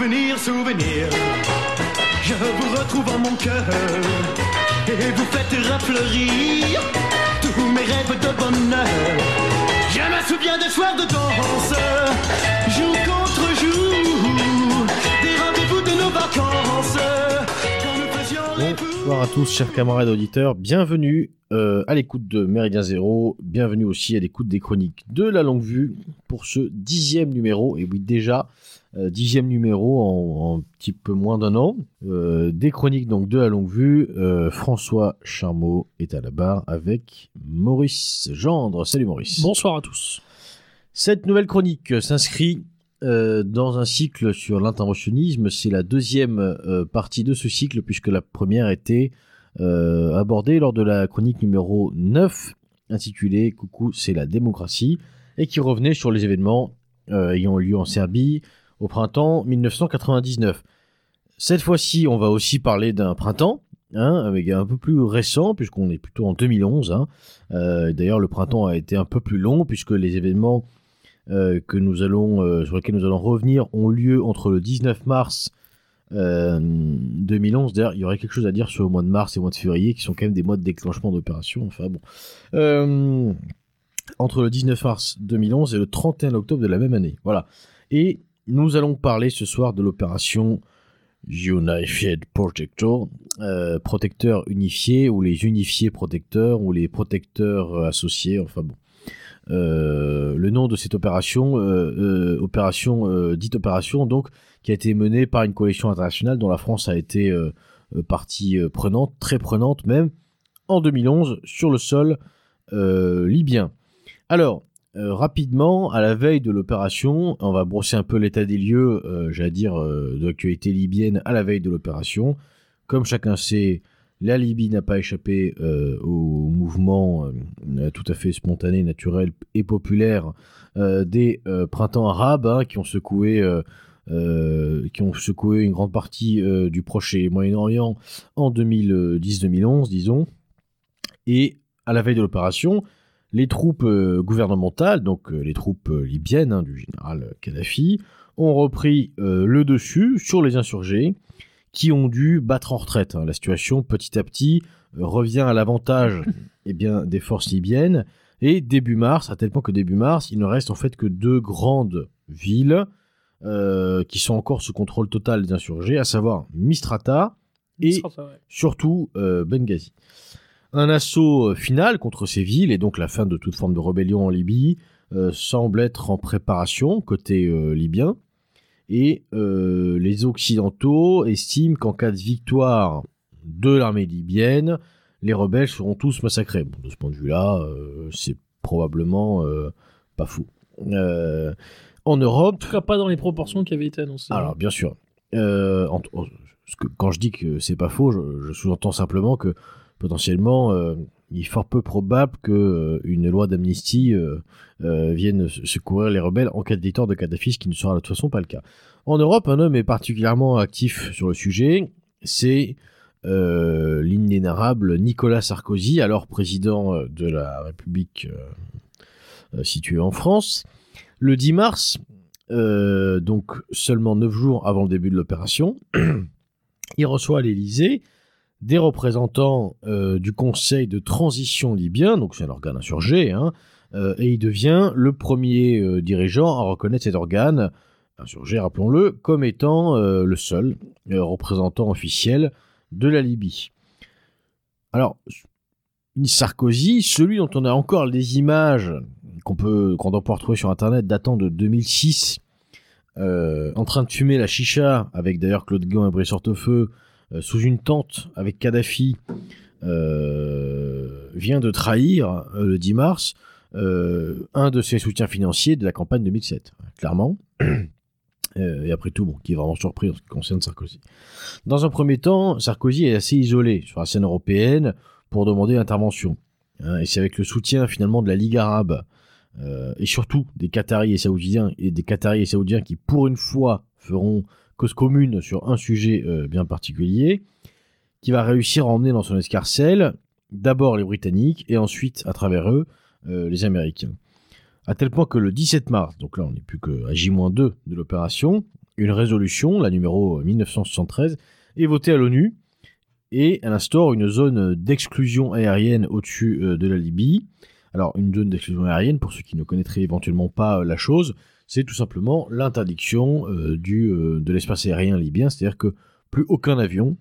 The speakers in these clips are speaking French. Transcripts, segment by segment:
Souvenir, souvenir, je vous retrouve en mon cœur et vous faites refleurir tous mes rêves de bonheur. Je me souviens des soirs de danse, jour contre jour, des rendez-vous de nos vacances. Bonsoir à tous, chers camarades auditeurs. Bienvenue euh, à l'écoute de Méridien Zéro. Bienvenue aussi à l'écoute des chroniques de la longue vue pour ce dixième numéro. Et oui, déjà, dixième numéro en, un petit peu moins d'un an. Euh, des chroniques donc de la longue vue. Euh, François Charmeau est à la barre avec Maurice Gendre. Salut Maurice. Bonsoir à tous. Cette nouvelle chronique s'inscrit euh, dans un cycle sur l'interventionnisme. C'est la deuxième euh, partie de ce cycle puisque la première était euh, abordée lors de la chronique numéro 9 intitulée Coucou, c'est la démocratie et qui revenait sur les événements euh, ayant lieu en Serbie au printemps 1999. Cette fois-ci, on va aussi parler d'un printemps, hein, avec un peu plus récent, puisqu'on est plutôt en 2011. hein. Euh, D'ailleurs, le printemps a été un peu plus long, puisque les événements euh, que nous allons, euh, sur lesquels nous allons revenir ont lieu entre le 19 mars euh, 2011. D'ailleurs, il y aurait quelque chose à dire sur le mois de mars et le mois de février, qui sont quand même des mois de déclenchement d'opération. Enfin bon. Entre le 19 mars 2011 et le 31 octobre de la même année. Voilà. Et nous allons parler ce soir de l'opération Unified Protector, euh, protecteur unifié, ou les unifiés protecteurs, ou les protecteurs associés, enfin bon. Euh, le nom de cette opération, euh, opération dite opération, donc, qui a été menée par une coalition internationale dont la France a été partie prenante, très prenante même, en 2011 sur le sol libyen. Alors, euh, rapidement, à la veille de l'opération, on va brosser un peu l'état des lieux, euh, j'allais dire, euh, de l'actualité libyenne à la veille de l'opération. Comme chacun sait, la Libye n'a pas échappé au mouvement tout à fait spontané, naturel et populaire des printemps arabes hein, qui ont secoué. qui ont secoué une grande partie du Proche et Moyen-Orient en 2010-2011, disons. Et à la veille de l'opération, les troupes euh, gouvernementales, donc euh, les troupes euh, libyennes hein, du général Kadhafi, ont repris euh, le dessus sur les insurgés qui ont dû battre en retraite. hein. La situation, petit à petit, euh, revient à l'avantage eh bien, des forces libyennes. Et début mars, à tel point que début mars, il ne reste en fait que deux grandes villes euh, qui sont encore sous contrôle total des insurgés, à savoir Mistrata et ouais. surtout Benghazi. Un assaut euh, final contre ces villes et donc la fin de toute forme de rébellion en Libye euh, semble être en préparation côté euh, libyen. Et euh, les Occidentaux estiment qu'en cas de victoire de l'armée libyenne, les rebelles seront tous massacrés. Bon, de ce point de vue-là, c'est probablement pas fou. En Europe, En tout cas, pas dans les proportions qui avaient été annoncées. alors, bien sûr. En- que quand je dis que c'est pas faux, je, je sous-entends simplement que potentiellement, euh, il est fort peu probable que euh, une loi d'amnistie euh, vienne se- secourir les rebelles en cas de victoire de Kadhafi, ce qui ne sera de toute façon pas le cas. En Europe, un homme est particulièrement actif sur le sujet. C'est euh, Nicolas Sarkozy, alors président de la République située en France. Le 10 mars, donc seulement neuf jours avant le début de l'opération, il reçoit à l'Élysée des représentants euh, du Conseil de transition libyen, donc c'est un organe insurgé, hein, euh, et il devient le premier euh, dirigeant à reconnaître cet organe insurgé, rappelons-le, comme étant le seul représentant officiel de la Libye. Alors, Sarkozy, celui dont on a encore des images qu'on peut qu'on doit pouvoir trouver sur internet datant de 2006 euh, en train de fumer la chicha avec d'ailleurs Claude Guéant et Brice sous une tente avec Kadhafi euh, vient de trahir euh, le 10 mars euh, un de ses soutiens financiers de la campagne 2007 clairement Euh, et après tout, bon, qui est vraiment surpris en ce qui concerne Sarkozy. Dans un premier temps, Sarkozy est assez isolé sur la scène européenne pour demander l'intervention. Hein, et c'est avec le soutien finalement de la Ligue arabe euh, et surtout des Qataris et Saoudiens et des Qataris et Saoudiens qui pour une fois feront cause commune sur un sujet euh, bien particulier, qui va réussir à emmener dans son escarcelle d'abord les Britanniques et ensuite à travers eux euh, les Américains. À tel point que le 17 mars, donc là on n'est plus qu'à J-2 de l'opération, une résolution, la numéro 1973, est votée à l'ONU et elle instaure une zone d'exclusion aérienne au-dessus euh, de la Libye. Alors une zone d'exclusion aérienne, pour ceux qui ne connaîtraient éventuellement pas euh, la chose, c'est tout simplement l'interdiction euh, du de l'espace aérien libyen, c'est-à-dire que plus aucun avion,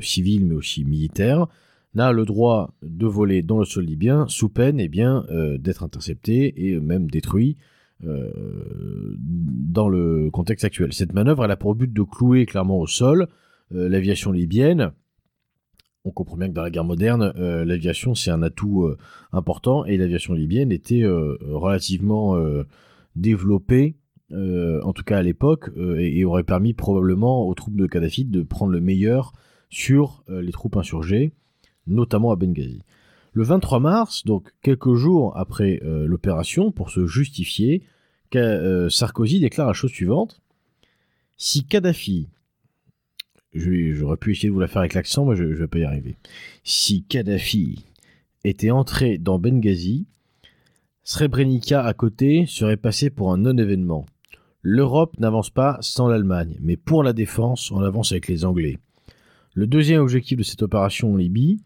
civil mais aussi militaire, n'a le droit de voler dans le sol libyen sous peine eh bien d'être intercepté et même détruit dans le contexte actuel. Cette manœuvre elle a pour but de clouer clairement au sol l'aviation libyenne on comprend bien que dans la guerre moderne, euh, l'aviation c'est un atout euh, important et l'aviation libyenne était euh, relativement développée, en tout cas à l'époque, et, aurait permis probablement aux troupes de Kadhafi de prendre le meilleur sur les troupes insurgées, notamment à Benghazi. Le 23 mars, donc quelques jours après l'opération, pour se justifier, Sarkozy déclare la chose suivante si Kadhafi J'aurais pu essayer de vous la faire avec l'accent, mais je ne vais pas y arriver. Si Kadhafi était entré dans Benghazi, Srebrenica à côté serait passé pour un non-événement. L'Europe n'avance pas sans l'Allemagne, mais pour la défense, on avance avec les Anglais. Le deuxième objectif de cette opération en Libye,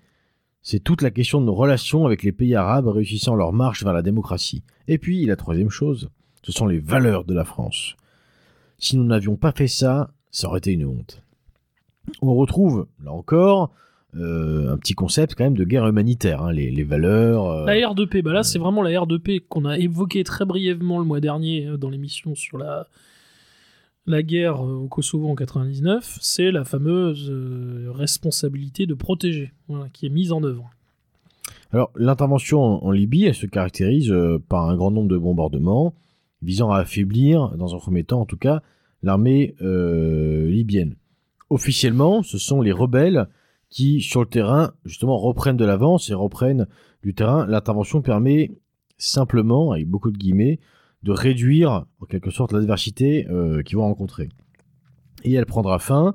c'est toute la question de nos relations avec les pays arabes réussissant leur marche vers la démocratie. Et puis, la troisième chose, ce sont les valeurs de la France. Si nous n'avions pas fait ça, ça aurait été une honte on retrouve, là encore, un petit concept quand même de guerre humanitaire, hein, les, valeurs. Euh, la R2P, bah là c'est vraiment la R2P qu'on a évoqué très brièvement le mois dernier euh, dans l'émission sur la, la guerre au Kosovo en 99, c'est la fameuse responsabilité de protéger qui est mise en œuvre. Alors l'intervention en, Libye, elle se caractérise par un grand nombre de bombardements visant à affaiblir, dans un premier temps en tout cas, l'armée libyenne officiellement, ce sont les rebelles qui, sur le terrain, justement, reprennent de l'avance et reprennent du terrain. L'intervention permet simplement, avec beaucoup de guillemets, de réduire en quelque sorte l'adversité euh, qu'ils vont rencontrer. Et elle prendra fin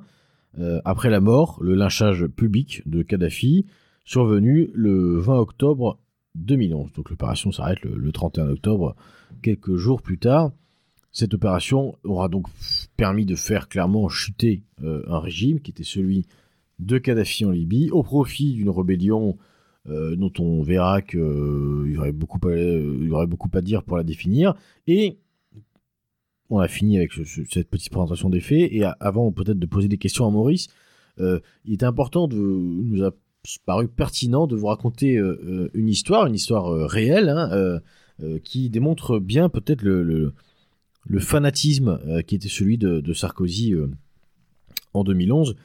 euh, après la mort, le lynchage public de Kadhafi, survenu le 20 octobre 2011. Donc l'opération s'arrête le 31 octobre, quelques jours plus tard. Cette opération aura donc permis de faire clairement chuter euh, un régime qui était celui de Kadhafi en Libye au profit d'une rébellion euh, dont on verra qu'il euh, y, aurait beaucoup à, y aurait beaucoup à dire pour la définir. Et on a fini avec cette petite présentation des faits. Et avant peut-être de poser des questions à Maurice, il était important de nous a paru pertinent de vous raconter une histoire, une histoire réelle, hein, qui démontre bien peut-être le le fanatisme euh, qui était celui de, Sarkozy euh, en 2011.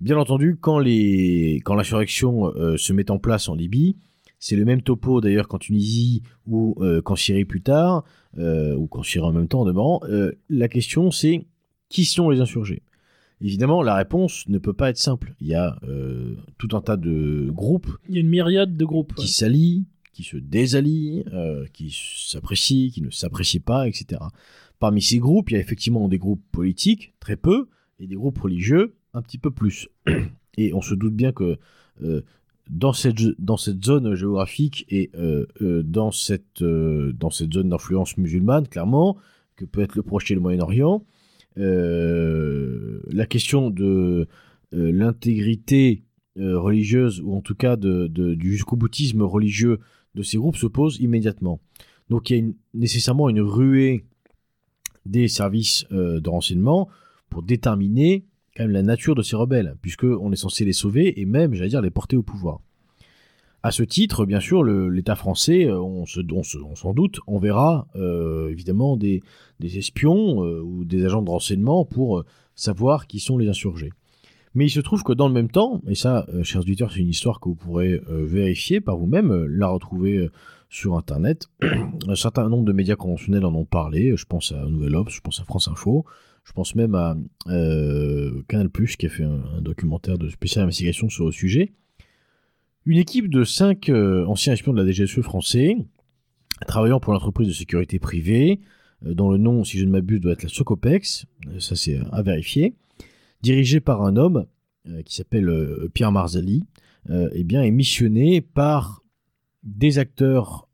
Bien entendu, quand, les, quand l'insurrection euh, se met en place en Libye, c'est le même topo d'ailleurs qu'en Tunisie ou qu'en Syrie plus tard, ou qu'en Syrie en même temps en la question c'est qui sont les insurgés? Évidemment, la réponse ne peut pas être simple. Il y a tout un tas de groupes. Il y a une myriade de groupes. Qui s'allient, qui se désallient, qui s'apprécient, qui ne s'apprécient pas, etc. Parmi ces groupes, il y a effectivement des groupes politiques, très peu, et des groupes religieux, un petit peu plus. Et on se doute bien que euh, dans, cette, zone géographique et euh, euh, dans, cette, zone d'influence musulmane, clairement, que peut être le Proche et le Moyen-Orient, la question de l'intégrité religieuse, ou en tout cas du jusqu'au boutisme religieux de ces groupes se pose immédiatement. Donc il y a nécessairement une ruée des services de renseignement pour déterminer quand la nature de ces rebelles, puisqu'on est censé les sauver et même, j'allais dire, les porter au pouvoir. À ce titre, bien sûr, l'État français, euh, on, se, on, s'en doute, enverra euh, évidemment des, espions ou des agents de renseignement pour savoir qui sont les insurgés. Mais il se trouve que dans le même temps, et ça, chers auditeurs, c'est une histoire que vous pourrez vérifier par vous-même, la retrouver sur Internet. Un certain nombre de médias conventionnels en ont parlé. Je pense à Nouvelle Obs, je pense à France Info, je pense même à euh, Canal qui a fait un, documentaire de spéciale investigation sur le sujet. Une équipe de cinq euh, anciens espions de la DGSE français, travaillant pour l'entreprise de sécurité privée, euh, dont le nom, si je ne m'abuse, doit être la Socopex, ça c'est à vérifier, dirigée par un homme qui s'appelle Pierre Marzali, eh bien, est missionné par des acteurs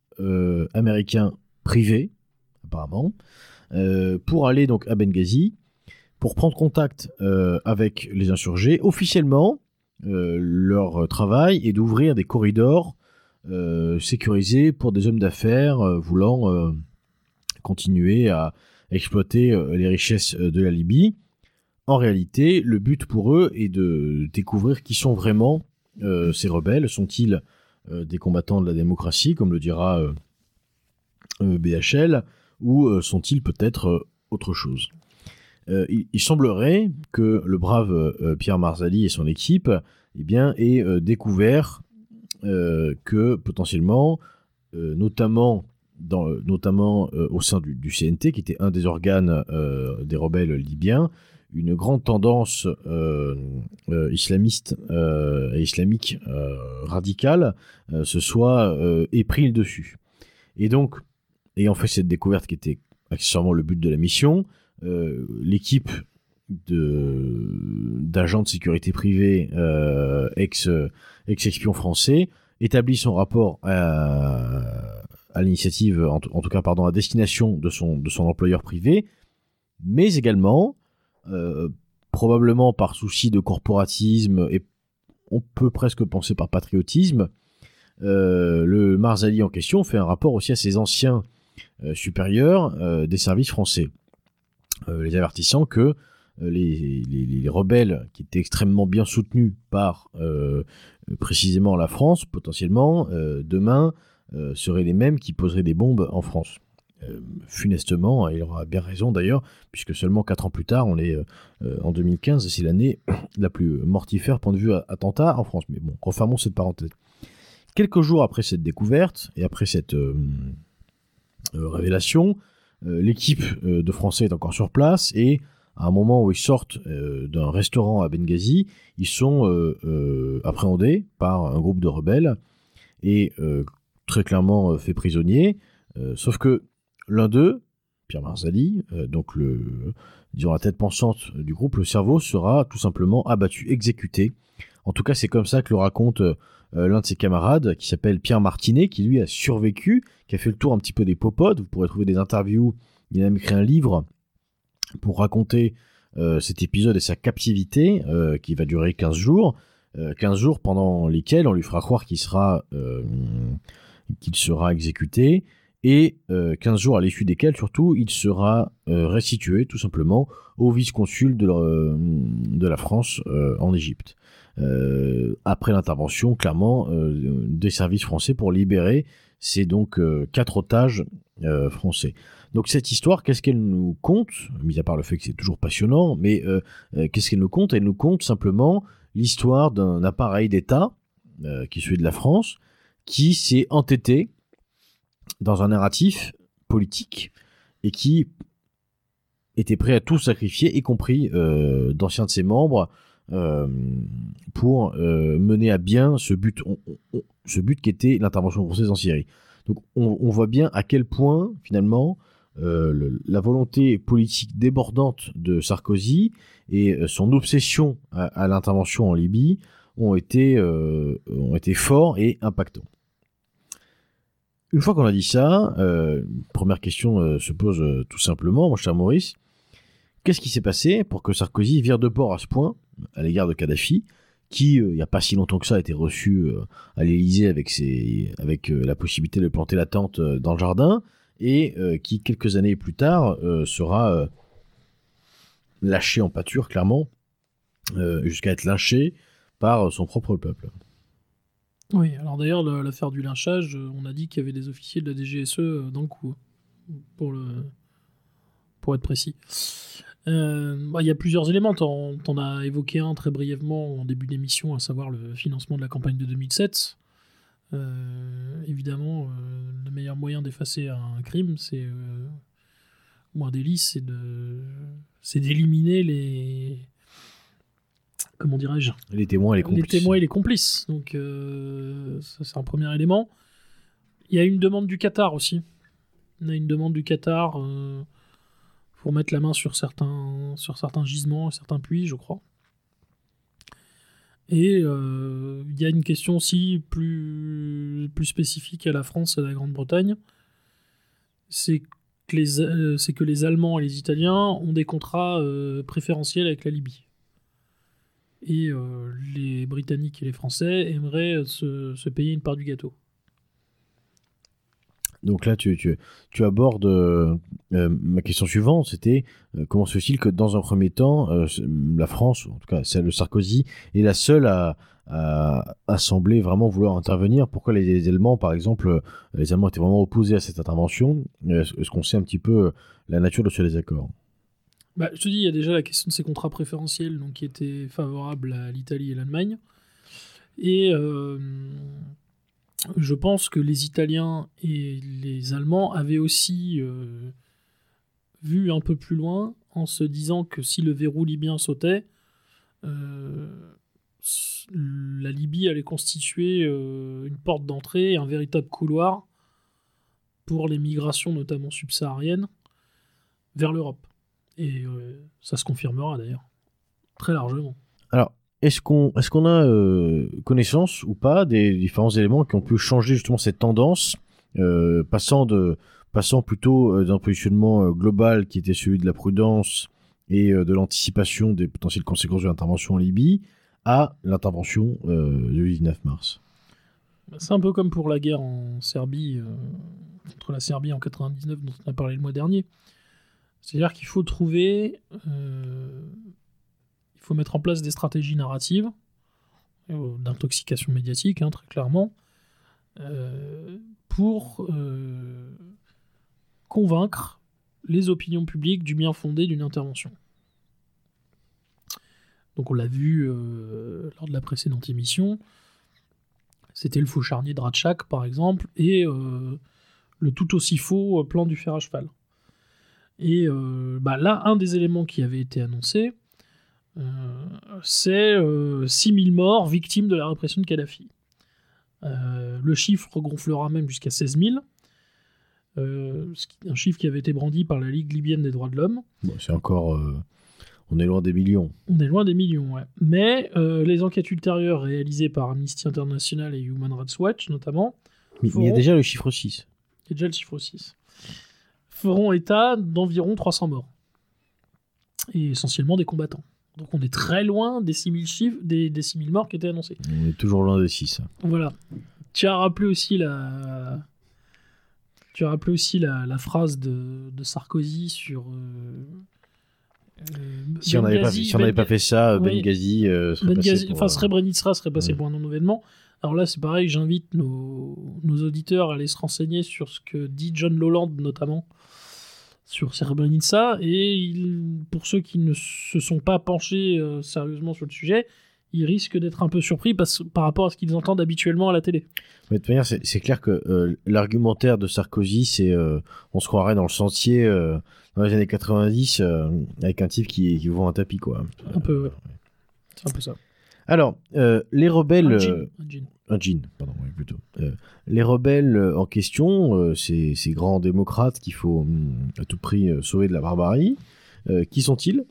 américains privés, apparemment, pour aller donc à Benghazi pour prendre contact euh, avec les insurgés. Officiellement, euh, leur travail est d'ouvrir des corridors euh, sécurisés pour des hommes d'affaires voulant continuer à exploiter les richesses de la Libye. En réalité, le but pour eux est de découvrir qui sont vraiment ces rebelles. Sont-ils des combattants de la démocratie, comme le dira BHL, ou sont-ils peut-être autre chose? Euh, il, semblerait que le brave euh, Pierre Marzali et son équipe eh bien, aient euh, découvert que potentiellement, notamment, au sein du, CNT, qui était un des organes des rebelles libyens, une grande tendance islamiste et islamique radicale se soit épris le dessus. Et donc, ayant fait cette découverte qui était accessoirement le but de la mission, l'équipe de d'agents de sécurité privée euh, ex ex espions français établit son rapport à, l'initiative en, tout- cas pardon à destination de son de son employeur privé mais également euh, probablement par souci de corporatisme et on peut presque penser par patriotisme euh, le Marzali en question fait un rapport aussi à ses anciens euh, supérieurs euh, des services français, euh, les avertissant que euh, les, les- les rebelles qui étaient extrêmement bien soutenus par euh, précisément la France, potentiellement, euh, demain, euh, seraient les mêmes qui poseraient des bombes en France. Euh, funestement, et il aura bien raison d'ailleurs, puisque seulement 4 ans plus tard, on est euh, en 2015, c'est l'année la plus mortifère point de vue attentat en France. Mais bon, refermons cette parenthèse. Quelques jours après cette découverte et après cette euh, euh, révélation, euh, l'équipe euh, de Français est encore sur place et à un moment où ils sortent euh, d'un restaurant à Benghazi, ils sont euh, euh, appréhendés par un groupe de rebelles et euh, très clairement euh, faits prisonniers. Euh, sauf que l'un d'eux, Pierre Marzali, euh, donc le, disons la tête pensante du groupe, le cerveau sera tout simplement abattu, exécuté. En tout cas, c'est comme ça que le raconte euh, l'un de ses camarades, qui s'appelle Pierre Martinet, qui lui a survécu, qui a fait le tour un petit peu des popodes. Vous pourrez trouver des interviews. Il a même écrit un livre pour raconter euh, cet épisode et sa captivité, euh, qui va durer 15 jours. Euh, 15 jours pendant lesquels on lui fera croire qu'il sera, euh, qu'il sera exécuté, et euh, 15 jours à l'issue desquels, surtout, il sera euh, restitué tout simplement au vice-consul de, de la France euh, en Égypte. Euh, après l'intervention, clairement, euh, des services français pour libérer ces donc euh, quatre otages français. Donc cette histoire, qu'est-ce qu'elle nous compte Mis à part le fait que c'est toujours passionnant, mais qu'est-ce qu'elle nous compte Elle nous compte simplement l'histoire d'un appareil d'État, qui est celui de la France, qui s'est entêté dans un narratif politique et qui était prêt à tout sacrifier, y compris d'anciens de ses membres, euh, pour euh, mener à bien ce but, ce but qui était l'intervention française en Syrie. Donc on, voit bien à quel point finalement euh, la volonté politique débordante de Sarkozy et son obsession à, à l'intervention en Libye ont été, ont été forts et impactants. Une fois qu'on a dit ça, première question se pose tout simplement, mon cher Maurice. Qu'est-ce qui s'est passé pour que Sarkozy vire de bord à ce point à l'égard de Kadhafi, qui, euh, il n'y a pas si longtemps que ça, a été reçu euh, à l'Élysée avec, ses, avec euh, la possibilité de planter la tente dans le jardin, et qui, quelques années plus tard, sera lâché en pâture, clairement, jusqu'à être lynché par son propre peuple. Oui, alors d'ailleurs, le- l'affaire du lynchage, on a dit qu'il y avait des officiers de la DGSE dans le coup, pour, le... pour être précis. Euh, bah, Il y a plusieurs éléments, t'en t'en as évoqué un très brièvement en début d'émission, à savoir le financement de la campagne de 2007. Euh, évidemment, euh, le meilleur moyen d'effacer un crime, c'est ou un délit, c'est de, c'est d'éliminer les, comment dirais-je, Les témoins et les les complices. témoins et les complices. Donc, ça, c'est un premier élément. Il y a une demande du Qatar aussi. On a une demande du Qatar pour mettre la main sur certains, sur certains gisements, certains puits, je crois. Et euh, il y a une question aussi plus, spécifique à la France et à la Grande-Bretagne. C'est que les, euh, Allemands et les Italiens ont des contrats euh, préférentiels avec la Libye. Et les Britanniques et les Français aimeraient se payer une part du gâteau. Donc là, tu, abordes euh, euh, ma question suivante, c'était euh, comment se fait-il que dans un premier temps, la France, en tout cas celle de Sarkozy, est la seule à, à, sembler vraiment vouloir intervenir? Pourquoi les, Allemands, par exemple, les Allemands étaient vraiment opposés à cette intervention? Est-ce qu'on sait un petit peu la nature de ce désaccord? Bah, je te dis, il y a déjà la question de ces contrats préférentiels donc, qui étaient favorables à l'Italie et l'Allemagne. Et je pense que les Italiens et les Allemands avaient aussi euh, vu un peu plus loin en se disant que si le verrou libyen sautait, euh, la Libye allait constituer euh, une porte d'entrée, un véritable couloir pour les migrations, notamment subsahariennes, vers l'Europe. Et ça se confirmera d'ailleurs, très largement. Est-ce qu'on est a euh, connaissance ou pas des différents éléments qui ont pu changer justement cette tendance, euh, passant, de, passant plutôt euh, d'un positionnement global qui était celui de la prudence et de l'anticipation des potentielles conséquences de l'intervention en Libye à l'intervention du 19 mars? C'est un peu comme pour la guerre en Serbie, contre la Serbie en 99 dont on a parlé le mois dernier. C'est-à-dire qu'il faut trouver, il faut mettre en place des stratégies narratives, euh, d'intoxication médiatique, hein, très clairement, euh, pour euh, convaincre les opinions publiques du bien fondé d'une intervention. Donc on l'a vu lors de la précédente émission, c'était le faux charnier de Ratchak, par exemple, et le tout aussi faux plan du fer à cheval. Et bah, là, un des éléments qui avait été annoncé, c'est euh, 6000 morts victimes de la répression de Kadhafi. Euh, le chiffre gonflera même jusqu'à 16 000. euh, ce qui- un chiffre qui avait été brandi par la Ligue libyenne des droits de l'homme. Bon, C'est encore... euh, on est loin des millions. On est loin des millions, ouais. Mais euh, les enquêtes ultérieures réalisées par Amnesty International et Human Rights Watch, notamment, Mais il y a déjà le chiffre 6. qui est déjà le chiffre 6, feront état d'environ 300 morts. Et essentiellement des combattants. Donc on est très loin des 6000 chiffres, des, des 6000 morts qui étaient annoncés. On est toujours loin des 6. Voilà. Tu as rappelé aussi la. Tu as rappelé aussi la, la phrase de, de Sarkozy sur. euh, euh, Si on n'avait pas, si fait ça, Oui. Benghazi euh, serait Benghazi- passé pour, enfin, euh, Srebrenica serait passé ouais. pour un non-événement. Alors là, c'est pareil, j'invite nos, nos auditeurs à aller se renseigner sur ce que dit John Lowland, notamment, sur Srebrenica. Et il- pour ceux qui ne se sont pas penchés euh, sérieusement sur le sujet, ils risquent d'être un peu surpris parce, par rapport à ce qu'ils entendent habituellement à la télé. Mais de toute manière, c'est clair que euh, l'argumentaire de Sarkozy, c'est euh, on se croirait dans le sentier euh, dans les années 90 euh, avec un type qui, qui vend un tapis, quoi. Un peu, ouais. C'est un peu ça. Alors, les rebelles. Un jean, un jean. Un jean, pardon, oui, plutôt. Euh, les rebelles euh, en question, euh, ces, ces grands démocrates qu'il faut hum, à tout prix euh, sauver de la barbarie, qui sont-ils?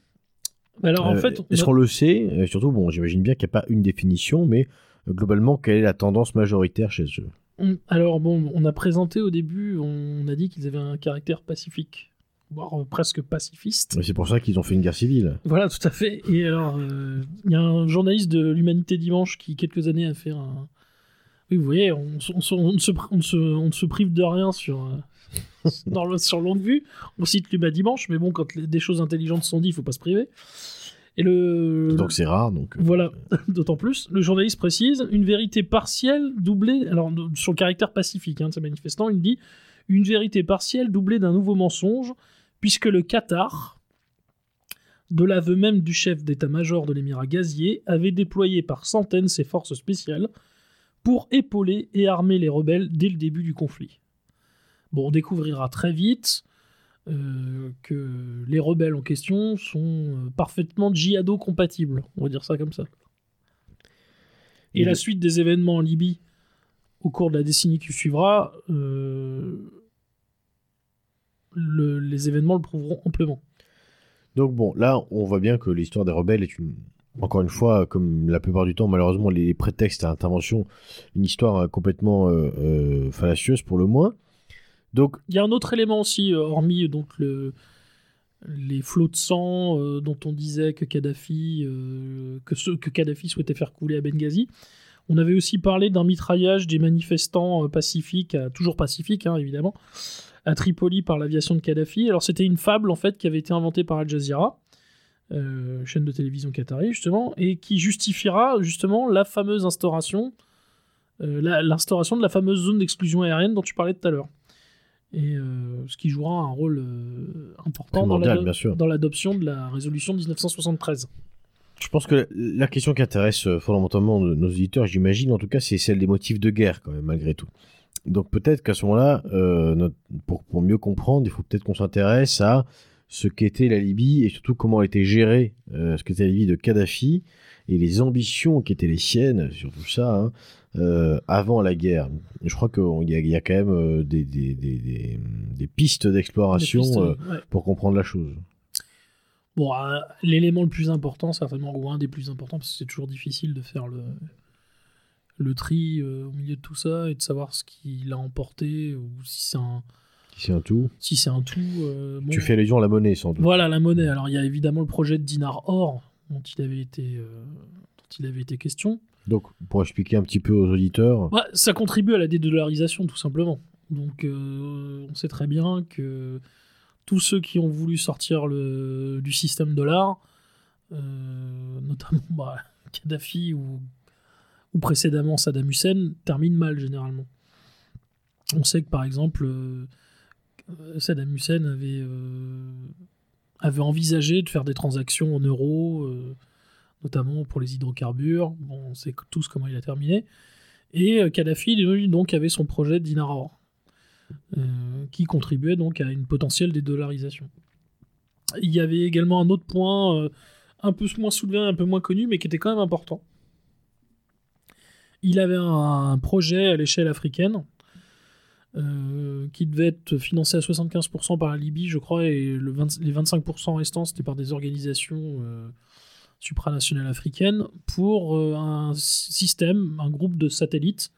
Alors en fait, Est-ce qu'on le sait? Surtout, bon, j'imagine bien qu'il n'y a pas une définition, mais globalement, quelle est la tendance majoritaire chez eux? Alors bon, on a présenté au début, on a dit qu'ils avaient un caractère pacifique, voire presque pacifiste. C'est pour ça qu'ils ont fait une guerre civile. Voilà, tout à fait. Et alors, euh, il y a un journaliste de l'Humanité Dimanche qui, quelques années, a fait un. Oui, vous voyez, on, ne, se, pr- on ne se- on ne se prive de rien sur, euh, dans le- sur longue vue. On cite l'Humanité Dimanche, mais bon, quand les- des choses intelligentes sont dites, il faut pas se priver. Et le. Donc c'est rare. Donc, euh, Voilà, d'autant plus. Le journaliste précise une vérité partielle doublée, alors sur le caractère pacifique hein, de ces manifestants, il dit une vérité partielle doublée d'un nouveau mensonge, puisque le Qatar, de l'aveu même du chef d'état-major de l'émirat gazier, avait déployé par centaines ses forces spéciales pour épauler et armer les rebelles dès le début du conflit. Bon, on découvrira très vite euh, que les rebelles en question sont euh, parfaitement djihado-compatibles, on va dire ça comme ça. Et Et la suite des événements en Libye au cours de la décennie qui suivra, euh, le- les événements le prouveront amplement. Donc bon, là, on voit bien que l'histoire des rebelles est une, encore une fois, comme la plupart du temps, malheureusement, les prétextes à intervention, une histoire euh, complètement euh, euh, fallacieuse pour le moins. Donc, Il y a un autre élément aussi, hormis donc le, les flots de sang dont on disait que Kadhafi, que, ce, que Kadhafi souhaitait faire couler à Benghazi. On avait aussi parlé d'un mitraillage des manifestants pacifiques, toujours pacifiques hein, évidemment, à Tripoli par l'aviation de Kadhafi. Alors c'était une fable en fait qui avait été inventée par Al Jazeera, euh, chaîne de télévision qatari justement, et qui justifiera justement la fameuse instauration, euh, l'instauration de la fameuse zone d'exclusion aérienne dont tu parlais tout à l'heure et euh, ce qui jouera un rôle important dans Primordial, l'adoption de la résolution de 1973. je pense que la question qui intéresse fondamentalement nos auditeurs, j'imagine, en tout cas, c'est celle des motifs de guerre, quand même, malgré tout. Donc peut-être qu'à ce moment-là, euh, pour, pour mieux comprendre, il faut peut-être qu'on s'intéresse à ce qu'était la Libye et surtout comment était gérée euh, ce qu'était la Libye de Kadhafi et les ambitions qui étaient les siennes, surtout ça, hein, euh, avant la guerre. Je crois qu'il y, y a quand même euh, des, des- des- des- des pistes d'exploration euh, ouais. pour comprendre la chose. Bon, l'élément le plus important, certainement, ou un des plus importants, parce que c'est toujours difficile de faire le, le tri au milieu de tout ça et de savoir ce qu'il a emporté ou si c'est un, C'est un tout. si c'est un tout. euh, bon. Tu fais allusion à la monnaie, sans doute. Voilà la monnaie. Alors il y a évidemment le projet de dinar or dont il avait été, euh, dont il avait été question. Donc, pour expliquer un petit peu aux auditeurs, Bah, ça contribue à la dédollarisation, tout simplement. Donc, euh, on sait très bien que tous ceux qui ont voulu sortir le, du système dollar, notamment bah, Kadhafi ou, ou précédemment Saddam Hussein, terminent mal généralement. On sait que par exemple, euh, Saddam Hussein avait, euh, avait envisagé de faire des transactions en euros, euh, notamment pour les hydrocarbures. Bon, on sait tous comment il a terminé. Et euh, Kadhafi, lui, donc, avait son projet de euh, qui contribuait donc à une potentielle dédollarisation. Il y avait également un autre point euh, un peu moins soulevé, un peu moins connu, mais qui était quand même important. Il avait un projet à l'échelle africaine euh, qui devait être financé à 75% par la Libye, je crois, et le 20 les 25% restants, c'était par des organisations euh, supranationales africaines, pour euh, un sy- système, un groupe de satellites,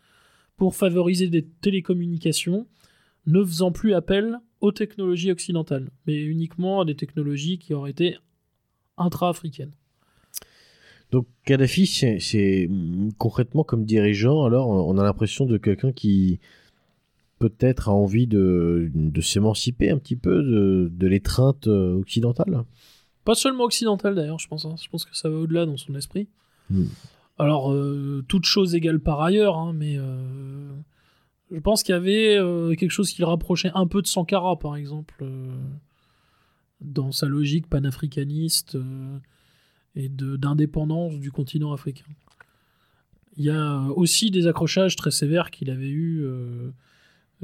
pour favoriser des télécommunications, ne faisant plus appel aux technologies occidentales, mais uniquement à des technologies qui auraient été intra-africaines. donc Kadhafi, c'est- concrètement comme dirigeant, alors on a l'impression de quelqu'un qui peut-être a envie de, de s'émanciper un petit peu de, de l'étreinte euh, occidentale. Pas seulement occidental d'ailleurs, je pense. hein. Je pense que ça va au-delà dans son esprit. Hmm. Alors, euh, toute chose égale par ailleurs, hein, mais euh, je pense qu'il y avait euh, quelque chose qui le rapprochait un peu de Sankara, par exemple, dans sa logique panafricaniste et d'indépendance du continent africain. Il y a aussi des accrochages très sévères qu'il avait eu,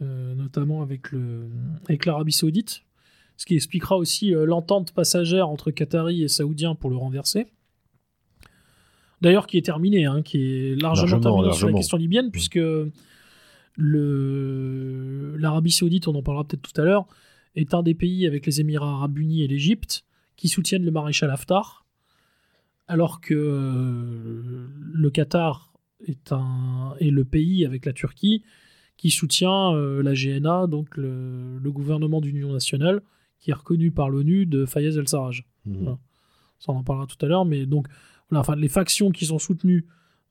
notamment avec le- avec l'Arabie Saoudite, ce qui expliquera aussi euh, l'entente passagère entre Qataris et Saoudiens pour le renverser. D'ailleurs, qui est terminée, hein, qui est largement, Largement, terminée sur la question libyenne, puisque l'Arabie Saoudite, on en parlera peut-être tout à l'heure, est un des pays avec les Émirats Arabes Unis et l'Égypte qui soutiennent le maréchal Haftar, alors que euh, le Qatar est, un, est le pays avec la Turquie qui soutient euh, la GNA, donc le, le gouvernement d'union nationale, qui est reconnu par l'ONU de Fayez el-Sarraj. Mhm. Voilà. Ça, on en parlera tout à l'heure, mais donc, voilà, enfin, les factions qui sont soutenues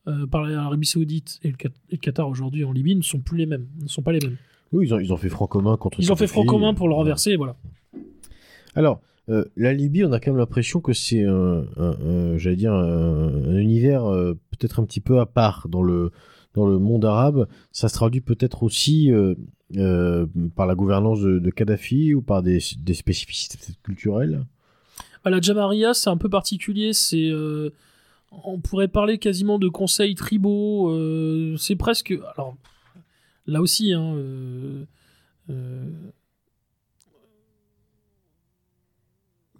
euh, par l'Arabie Saoudite et le, Qat- et le Qatar aujourd'hui en Libye ne sont plus les mêmes, ne sont pas les mêmes. Oui, ils ont, ils ont fait front commun contre Ils ont fait front commun pour le renverser, et voilà. Alors, euh, la Libye, on a quand même l'impression que c'est un, un- un- j'allais dire, un, un univers euh, peut-être un petit peu à part dans le, dans le monde arabe. Ça se traduit peut-être aussi euh, euh, par la gouvernance de, Kadhafi ou par des, spécificités culturelles? À la Jamaria, c'est un peu particulier. Euh, on pourrait parler quasiment de conseils tribaux. c'est presque. Alors, là aussi, hein,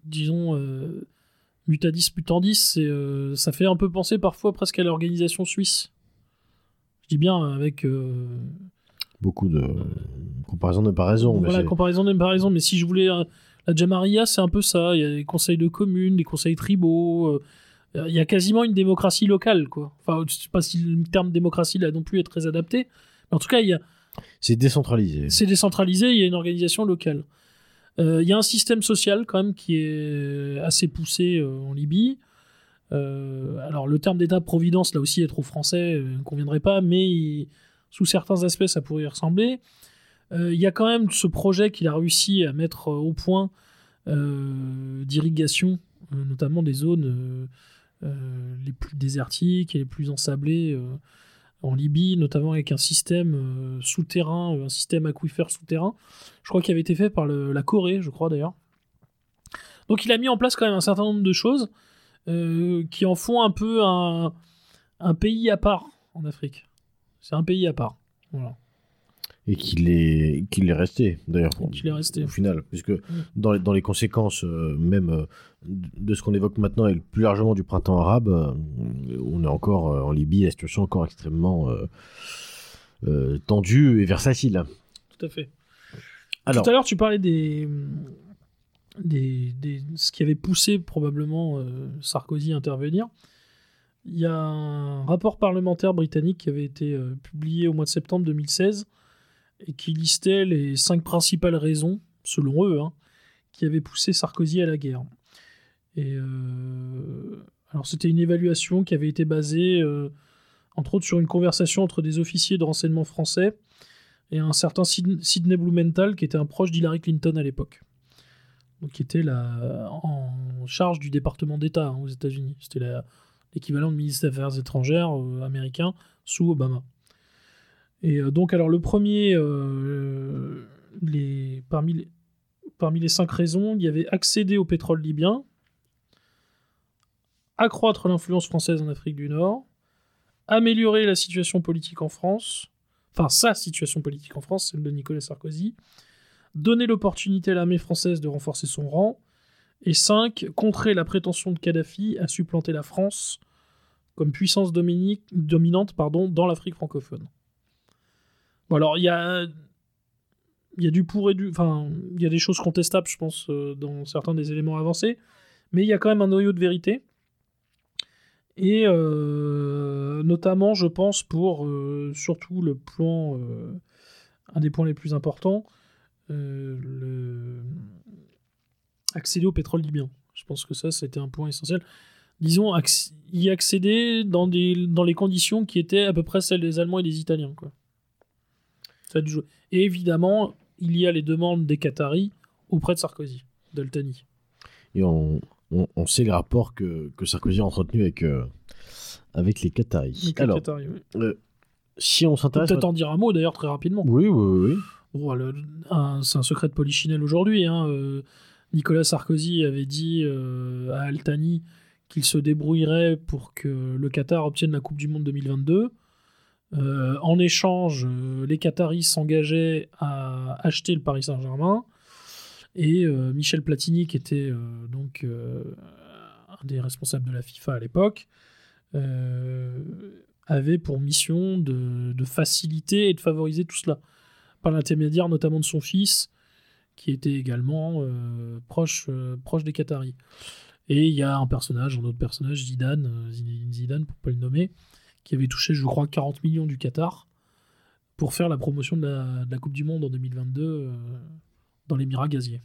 disons, mutadis mutandis, ça fait un peu penser parfois presque à l'organisation suisse. Je dis bien avec. euh, Beaucoup de comparaisons de pas raison. mais voilà, comparaison de comparaison. Mais si je voulais. euh, la Jamaria, c'est un peu ça. Il y a des conseils de communes, des conseils tribaux. euh, il y a quasiment une démocratie locale, quoi. Enfin, je sais pas si le terme démocratie là non plus est très adapté. Mais en tout cas, il y a, C'est décentralisé. C'est décentralisé, il y a une organisation locale. Euh, Il y a un système social quand même qui est assez poussé euh, en Libye. Euh, alors le terme d'État-providence, là aussi, est trop français, euh, ne conviendrait pas, mais sous certains aspects, ça pourrait y ressembler. Euh, Il y a quand même ce projet qu'il a réussi à mettre au point d'irrigation, notamment des zones les plus désertiques et les plus ensablées en Libye, notamment avec un système euh, souterrain, un système aquifère souterrain. Je crois qu'il avait été fait par la Corée, je crois d'ailleurs. Donc il a mis en place quand même un certain nombre de choses euh, qui en font un peu un, un pays à part en Afrique. C'est un pays à part. Voilà. Et qu'il est, qu'il est resté, d'ailleurs. Qu'il est resté. Au final. Puisque dans, les, dans les conséquences, euh, même euh, de ce qu'on évoque maintenant et plus largement du printemps arabe, euh, on est encore en Libye, la situation est encore extrêmement tendue et versatile. Tout à fait. Alors, Tout à l'heure, tu parlais des, ce qui avait poussé probablement euh, Sarkozy à intervenir. Il y a un rapport parlementaire britannique qui avait été euh, publié au mois de septembre 2016 et qui listait les cinq principales raisons, selon eux, hein, qui avaient poussé Sarkozy à la guerre. Euh, alors, c'était une évaluation qui avait été basée, entre autres, sur une conversation entre des officiers de renseignement français et un certain Sid- Sidney Blumenthal, qui était un proche d'Hillary Clinton à l'époque. Qui était en charge du département d'État hein, aux États-Unis. C'était l'équivalent de ministre des Affaires étrangères euh, américain sous Obama. Et euh, donc, alors, le premier, euh, parmi les cinq raisons, il y avait accéder au pétrole libyen, accroître l'influence française en Afrique du Nord, améliorer la situation politique en France, enfin sa situation politique en France, celle de Nicolas Sarkozy, donner l'opportunité à l'armée française de renforcer son rang, et 5. Contrer la prétention de Kadhafi à supplanter la France comme puissance dominique- dominante pardon, dans l'Afrique francophone. Bon, alors, il y a, y a du pour et du... Enfin, il y a des choses contestables, je pense, euh, dans certains des éléments avancés, mais il y a quand même un noyau de vérité. Et euh, notamment, je pense, pour euh, surtout le plan, un des points les plus importants, le... accéder au pétrole libyen. Je pense que ça, c'était un point essentiel. Disons, acc- y accéder dans, des, dans les conditions qui étaient à peu près celles des Allemands et des Italiens. Quoi. Ça. Et évidemment, il y a les demandes des Qataris auprès de Sarkozy, d'Altani. et on, on, on sait les rapports que, que Sarkozy a entretenus avec, euh, avec les Qataris. Les Alors, Qataris, oui. si on s'intéresse... peut-être en dire un mot d'ailleurs très rapidement. Oui, oui, oui. C'est un secret de polichinelle aujourd'hui. hein, euh, Nicolas Sarkozy avait dit euh, à Altani qu'il se débrouillerait pour que le Qatar obtienne la Coupe du Monde 2022. Euh, en échange, les Qataris s'engageaient à acheter le Paris Saint-Germain. Et Michel Platini, qui était donc un des responsables de la FIFA à l'époque, avait pour mission de faciliter et de favoriser tout cela par l'intermédiaire notamment de son fils, qui était également euh, proche, euh, proche des Qataris. Et il y a un personnage, un autre personnage, Zidane, euh, Zidane, pour pas le nommer, qui avait touché, je crois, 40 millions du Qatar pour faire la promotion de la, de la Coupe du Monde en 2022 euh, dans l'émirat gazier.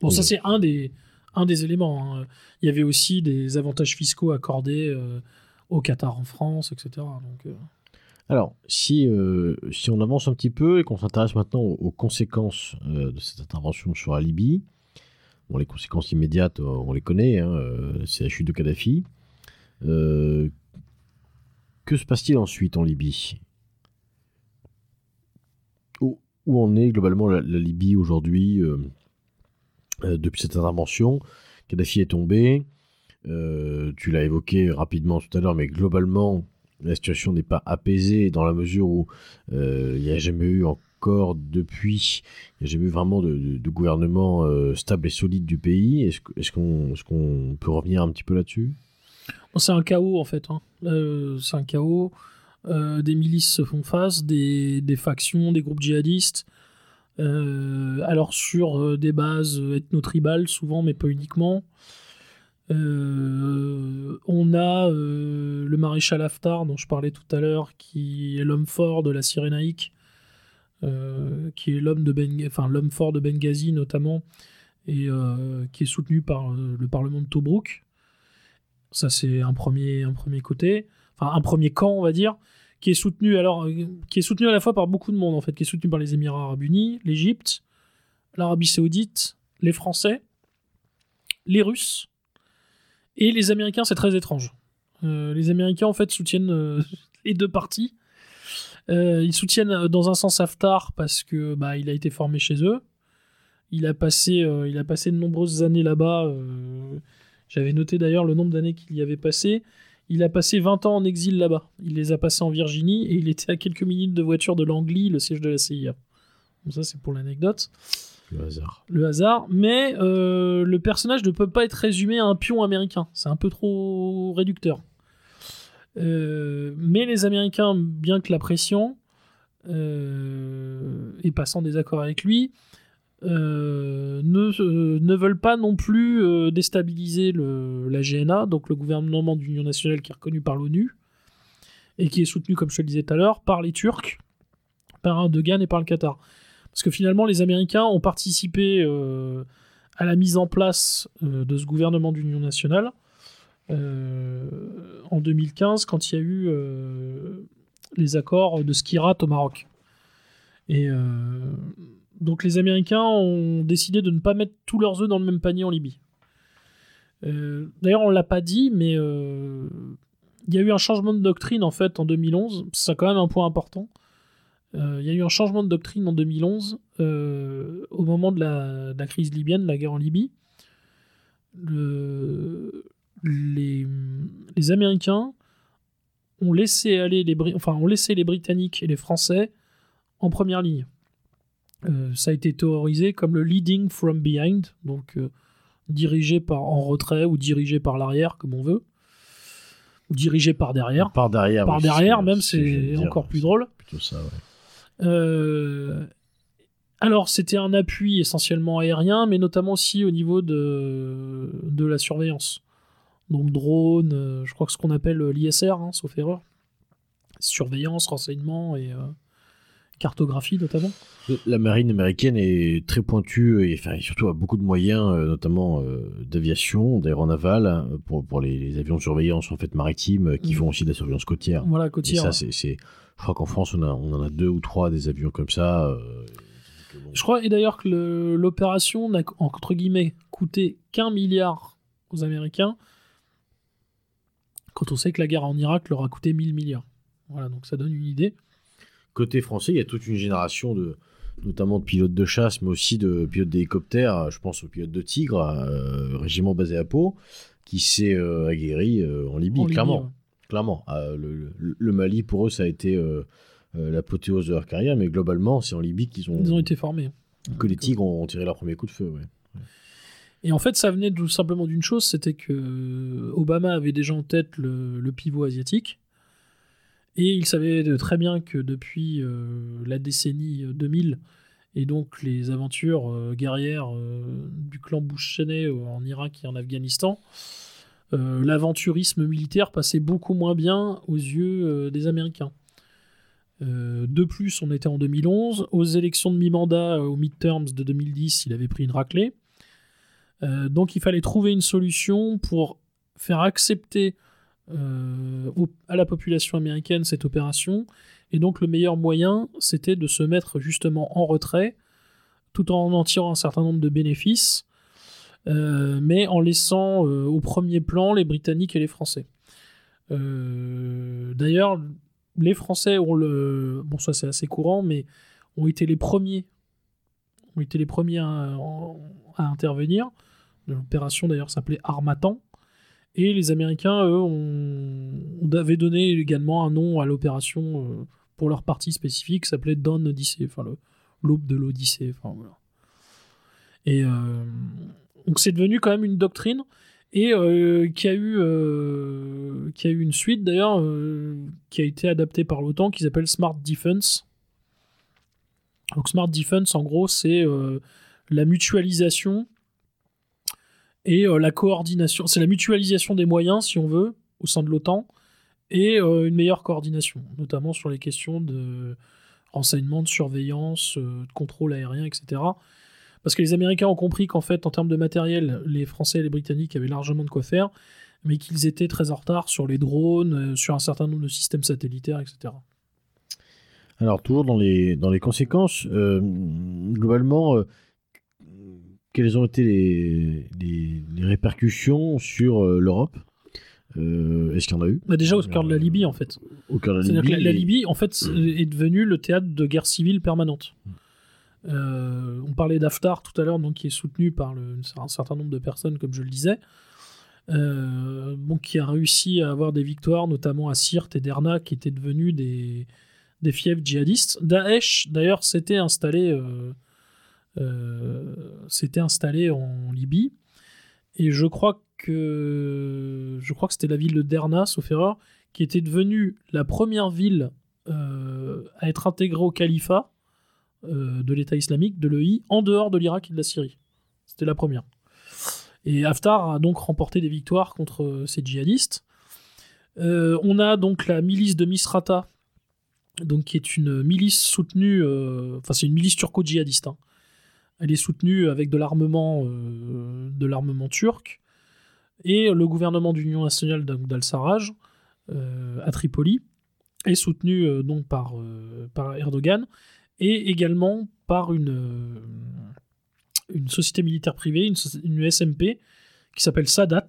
Bon, Oui. ça c'est un des, un des éléments. hein. Il y avait aussi des avantages fiscaux accordés au Qatar en France, etc. Donc, Alors, si, euh, si on avance un petit peu et qu'on s'intéresse maintenant aux, conséquences euh, de cette intervention sur la Libye, les conséquences immédiates, euh, on les connaît, hein, c'est la chute de Kadhafi. Que se passe-t-il ensuite en Libye? Où, où en est globalement la, Libye aujourd'hui depuis cette intervention? Kadhafi est tombé. tu l'as évoqué rapidement tout à l'heure, mais globalement, la situation n'est pas apaisée dans la mesure où euh, il n'y a jamais eu encore depuis, il n'y a jamais eu vraiment de, gouvernement euh, stable et solide du pays. Est-ce qu'on peut revenir un petit peu là-dessus? C'est un chaos en fait. hein. Euh, c'est un chaos. Des milices se font face, des, factions, des groupes djihadistes. Alors sur des bases ethno-tribales souvent, mais pas uniquement. Euh, on a euh, le maréchal Haftar dont je parlais tout à l'heure, qui est l'homme fort de la Cyrénaïque, euh, qui est l'homme de enfin l'homme fort de Benghazi notamment, et qui est soutenu par le Parlement de Tobruk. Ça c'est un premier, un premier côté, enfin un premier camp on va dire, qui est soutenu alors, qui est soutenu à la fois par beaucoup de monde en fait, qui est soutenu par les Émirats Arabes Unis, l'Égypte, l'Arabie Saoudite, les Français, les Russes et les Américains. C'est très étrange. Euh, les Américains en fait soutiennent euh, les deux parties. Euh, ils soutiennent dans un sens Haftar parce que bah, il a été formé chez eux. Il a passé, il a passé de nombreuses années là-bas. J'avais noté d'ailleurs le nombre d'années qu'il y avait passé. Il a passé 20 ans en exil là-bas. Il les a passés en Virginie et il était à quelques minutes de voiture de Langley, le siège de la CIA. Ça c'est pour l'anecdote Le hasard. mais euh, le personnage ne peut pas être résumé à un pion américain. C'est un peu trop réducteur. Euh, mais les Américains, bien que l'appréciant euh, et passant des accords avec lui, ne, veulent pas non plus déstabiliser la GNA, donc le gouvernement d'union nationale qui est reconnu par l'ONU et qui est soutenu, comme je le disais tout à l'heure, par les Turcs, par Erdogan et par le Qatar. Parce que finalement, les Américains ont participé euh, à la mise en place euh, de ce gouvernement d'union nationale euh, en 2015, quand il y a eu les accords de Skirat au Maroc. Et donc les Américains ont décidé de ne pas mettre tous leurs œufs dans le même panier en Libye. D'ailleurs, on l'a pas dit, mais il y a eu un changement de doctrine en fait en 2011. C'est quand même un point important. Euh, Il y a eu un changement de doctrine en 2011 euh, au moment de la, de la crise libyenne, la guerre en Libye. Le- les, les Américains ont laissé aller les, enfin, ont laissé les Britanniques et les Français en première ligne. Euh, ça a été théorisé comme le leading from behind, donc euh, dirigé par en retrait ou dirigé par l'arrière, comme on veut, ou dirigé par derrière. Par derrière. Par oui, derrière, même, c'est encore plus drôle. Plutôt ça, ouais. Euh, alors, c'était un appui essentiellement aérien, mais notamment aussi au niveau de, de la surveillance. Donc, drone, euh, je crois que ce qu'on appelle l'ISR, hein, sauf erreur. Surveillance, renseignement et euh, cartographie notamment. La marine américaine est très pointue et, enfin, et surtout a beaucoup de moyens, euh, notamment euh, d'aviation, d'aéronaval, hein, pour, pour les, les avions de surveillance en fait maritimes euh, qui Mhm. font aussi de la surveillance côtière. Voilà, Et côtière. ça, c'est, c'est- je crois qu'en France, on, a, on en a deux ou trois des avions comme ça. euh, Je crois et d'ailleurs que l'opération n'a entre guillemets coûté qu'un milliard aux Américains, quand on sait que la guerre en Irak leur a coûté 1000 milliards. Voilà, donc ça donne une idée. Côté français, il y a toute une génération de, notamment de pilotes de chasse, mais aussi de pilotes d'hélicoptères. Je pense aux pilotes de Tigre, euh, régiment basé à Pau, qui s'est euh, aguerri euh, en Libye, En Libye, clairement. ouais. Clairement. Euh, le, Mali, pour eux, ça a été euh, euh, l'apothéose de leur carrière, mais globalement, c'est en Libye qu'ils ont, Ils ont été formés. que les Tigres ont tiré leur premier coup de feu. ouais. Et en fait, ça venait tout simplement d'une chose, c'était que Obama avait déjà en tête le, le pivot asiatique. Et il savait très bien que depuis euh, la décennie 2000, et donc les aventures euh, guerrières euh, du clan Bush-Cheney euh, en Irak et en Afghanistan, euh, l'aventurisme militaire passait beaucoup moins bien aux yeux euh, des Américains. Euh, de plus, on était en 2011. Aux élections de mi-mandat, aux midterms de 2010, il avait pris une raclée. Donc il fallait trouver une solution pour faire accepter à la population américaine cette opération. Et donc le meilleur moyen, c'était de se mettre justement en retrait, tout en en tirant un certain nombre de bénéfices, mais en laissant euh, au premier plan les Britanniques et les Français. Euh, D'ailleurs, les Français ont le... Bon, ça c'est assez courant, mais ont été les premiers ont été les premiers à, intervenir. L'opération d'ailleurs s'appelait Armatan. Et les Américains, eux, ont, on avait donné également un nom à l'opération euh, pour leur partie spécifique, s'appelait Dawn Odyssey, enfin l'aube de l'Odyssée. Voilà. Et euh, donc c'est devenu quand même une doctrine et euh, qui a eu euh, qui a eu une suite d'ailleurs euh, qui a été adaptée par l'OTAN qui s'appelle Smart Defense. Donc Smart Defense en gros c'est la mutualisation et la coordination, c'est la mutualisation des moyens, si on veut, au sein de l'OTAN, et une meilleure coordination, notamment sur les questions de renseignement, de surveillance, de contrôle aérien, etc. Parce que les Américains ont compris qu'en fait, en termes de matériel, les Français et les Britanniques avaient largement de quoi faire, mais qu'ils étaient très en retard sur les drones, sur un certain nombre de systèmes satellitaires, etc. Alors, toujours dans les, dans les conséquences, globalement, quelles ont été les, les, répercussions sur euh, l'Europe? Euh, Est-ce qu'il y en a eu? Bah Déjà au cœur de la Libye, en fait. Au cœur de la C'est-à-dire Libye. que la, la Libye, en fait, est devenue le théâtre de guerre civile permanente. Euh, on parlait d'Haftar tout à l'heure, donc qui est soutenu par un certain nombre de personnes, comme je le disais, euh, qui a réussi à avoir des victoires, notamment à Sirte et Derna, qui étaient devenus des, fiefs djihadistes. Daesh, d'ailleurs, s'était installé, euh, s'était installé en Libye, et je crois que je crois que c'était la ville de Derna, sauf erreur, qui était devenue la première ville à être intégrée au califat euh, de l'État islamique, de l'EI, en dehors de l'Irak et de la Syrie. C'était la première. Et Haftar a donc remporté des victoires contre euh, ces djihadistes. Euh, on a donc la milice de Misrata, donc qui est une milice soutenue, enfin c'est une milice turco-djihadiste. hein. Elle est soutenue avec de l'armement, de l'armement turc, et le gouvernement d'union nationale d'Al-Sarraj à Tripoli est soutenu donc par Erdogan et également par une, euh, une société militaire privée, une, SMP qui s'appelle Sadat,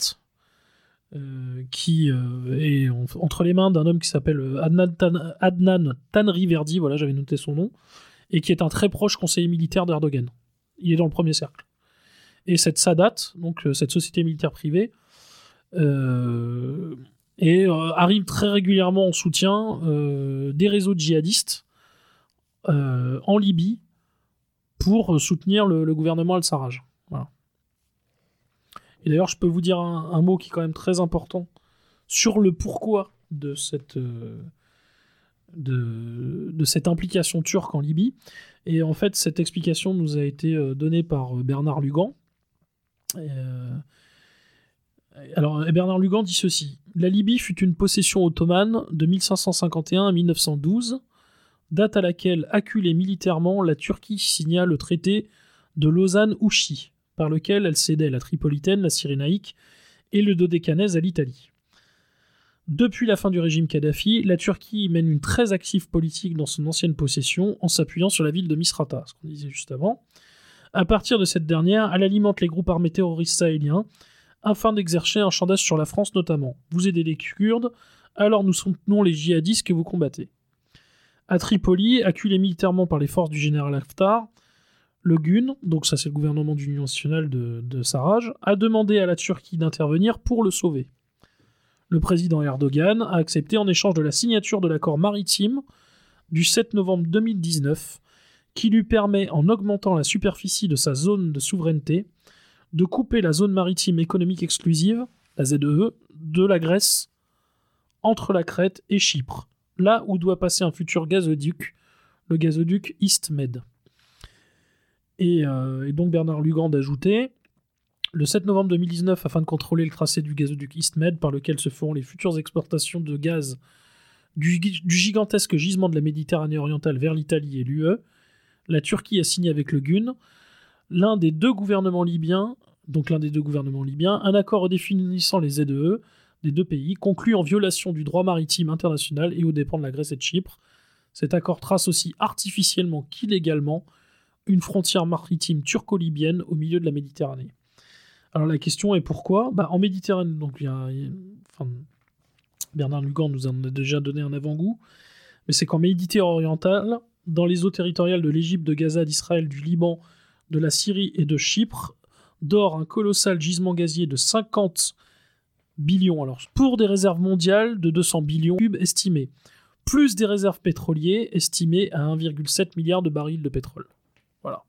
euh, qui euh, est en- entre les mains d'un homme qui s'appelle Adnan, Tan- Adnan Tanriverdi, voilà, j'avais noté son nom, et qui est un très proche conseiller militaire d'Erdogan. Il est dans le premier cercle. Et cette Sadat, donc cette société militaire privée, arrive très régulièrement en soutien des réseaux djihadistes euh, en Libye pour soutenir le, gouvernement al-Sarraj. Et d'ailleurs, je peux vous dire un, mot qui est quand même très important sur le pourquoi de cette, euh, de, cette implication turque en Libye. Et en fait, cette explication nous a été euh, donnée par Bernard Lugan. Alors, Bernard Lugan dit ceci La Libye fut une possession ottomane de 1551 à 1912, date à laquelle, acculée militairement, la Turquie signa le traité de Lausanne-Ouchy, par lequel elle cédait la Tripolitaine, la Cyrénaïque et le Dodécanèse à l'Italie. Depuis la fin du régime Kadhafi, la Turquie mène une très active politique dans son ancienne possession en s'appuyant sur la ville de Misrata, ce qu'on disait juste avant. À partir de cette dernière, elle alimente les groupes armés terroristes sahéliens afin d'exercer un chantage sur la France notamment. Vous aidez les Kurdes, alors nous soutenons les djihadistes que vous combattez. À Tripoli, acculé militairement par les forces du général Haftar, le GUN, donc ça c'est le gouvernement d'union nationale de, de Sarraj, a demandé à la Turquie d'intervenir pour le sauver. Le président Erdogan a accepté en échange de la signature de l'accord maritime du 7 novembre 2019 qui lui permet, en augmentant la superficie de sa zone de souveraineté, de couper la zone maritime économique exclusive, la ZEE, de la Grèce entre la Crète et Chypre, là où doit passer un futur gazoduc, le gazoduc EastMed. Et, euh, et donc Bernard Lugan d'ajouter le 7 novembre 2019, afin de contrôler le tracé du gazoduc EastMed par lequel se feront les futures exportations de gaz du, gigantesque gisement de la Méditerranée orientale vers l'Italie et l'UE, la Turquie a signé avec le GUN, l'un des deux gouvernements libyens, donc l'un des deux gouvernements libyens, un accord définissant les ZEE des deux pays, conclu en violation du droit maritime international et aux dépens de la Grèce et de Chypre. Cet accord trace aussi artificiellement qu'illégalement une frontière maritime turco-libyenne au milieu de la Méditerranée. Alors la question est pourquoi? Bah, En Méditerranée, donc Bernard Lugan nous en a déjà donné un avant-goût, mais c'est qu'en Méditerranée orientale, dans les eaux territoriales de l'Égypte, de Gaza, d'Israël, du Liban, de la Syrie et de Chypre, dort un colossal gisement gazier de 50 billions, alors pour des réserves mondiales de 200 billions cubes estimés, plus des réserves pétrolières estimées à 1,7 milliard de barils de pétrole. Voilà.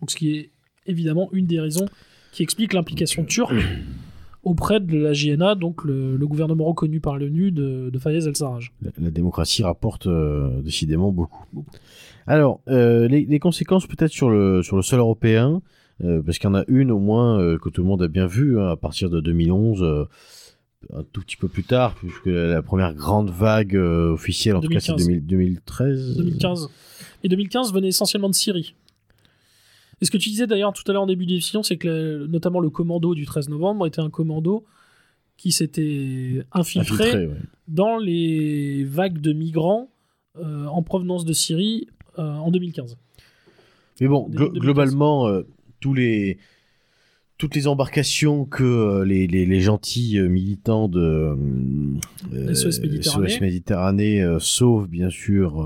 Donc ce qui est évidemment une des raisons qui explique l'implication turque auprès de la JNA, donc le, le gouvernement reconnu par l'ONU de, de Fayez el-Sarraj. La, la démocratie rapporte euh, décidément beaucoup. Alors, euh, les, les conséquences peut-être sur le, sur le sol européen. Euh, parce qu'il y en a une au moins euh, que tout le monde a bien vue hein, à partir de 2011. euh, un tout petit peu plus tard, puisque la première grande vague euh, officielle, en tout cas, c'est 2015. 2000 2013. 2015. Et 2015 venait essentiellement de Syrie. Et ce que tu disais d'ailleurs tout à l'heure en début d'émission, c'est que le- notamment le commando du 13 novembre était un commando qui s'était infiltré, Infiltré, ouais. dans les vagues de migrants euh, en provenance de Syrie euh, en 2015. Mais bon, Début glo- 2015. globalement, tous les, toutes les embarcations que euh, les, les, les gentils euh, militants de euh, SOS Méditerranée. SOS Méditerranée, euh, sauf bien sûr,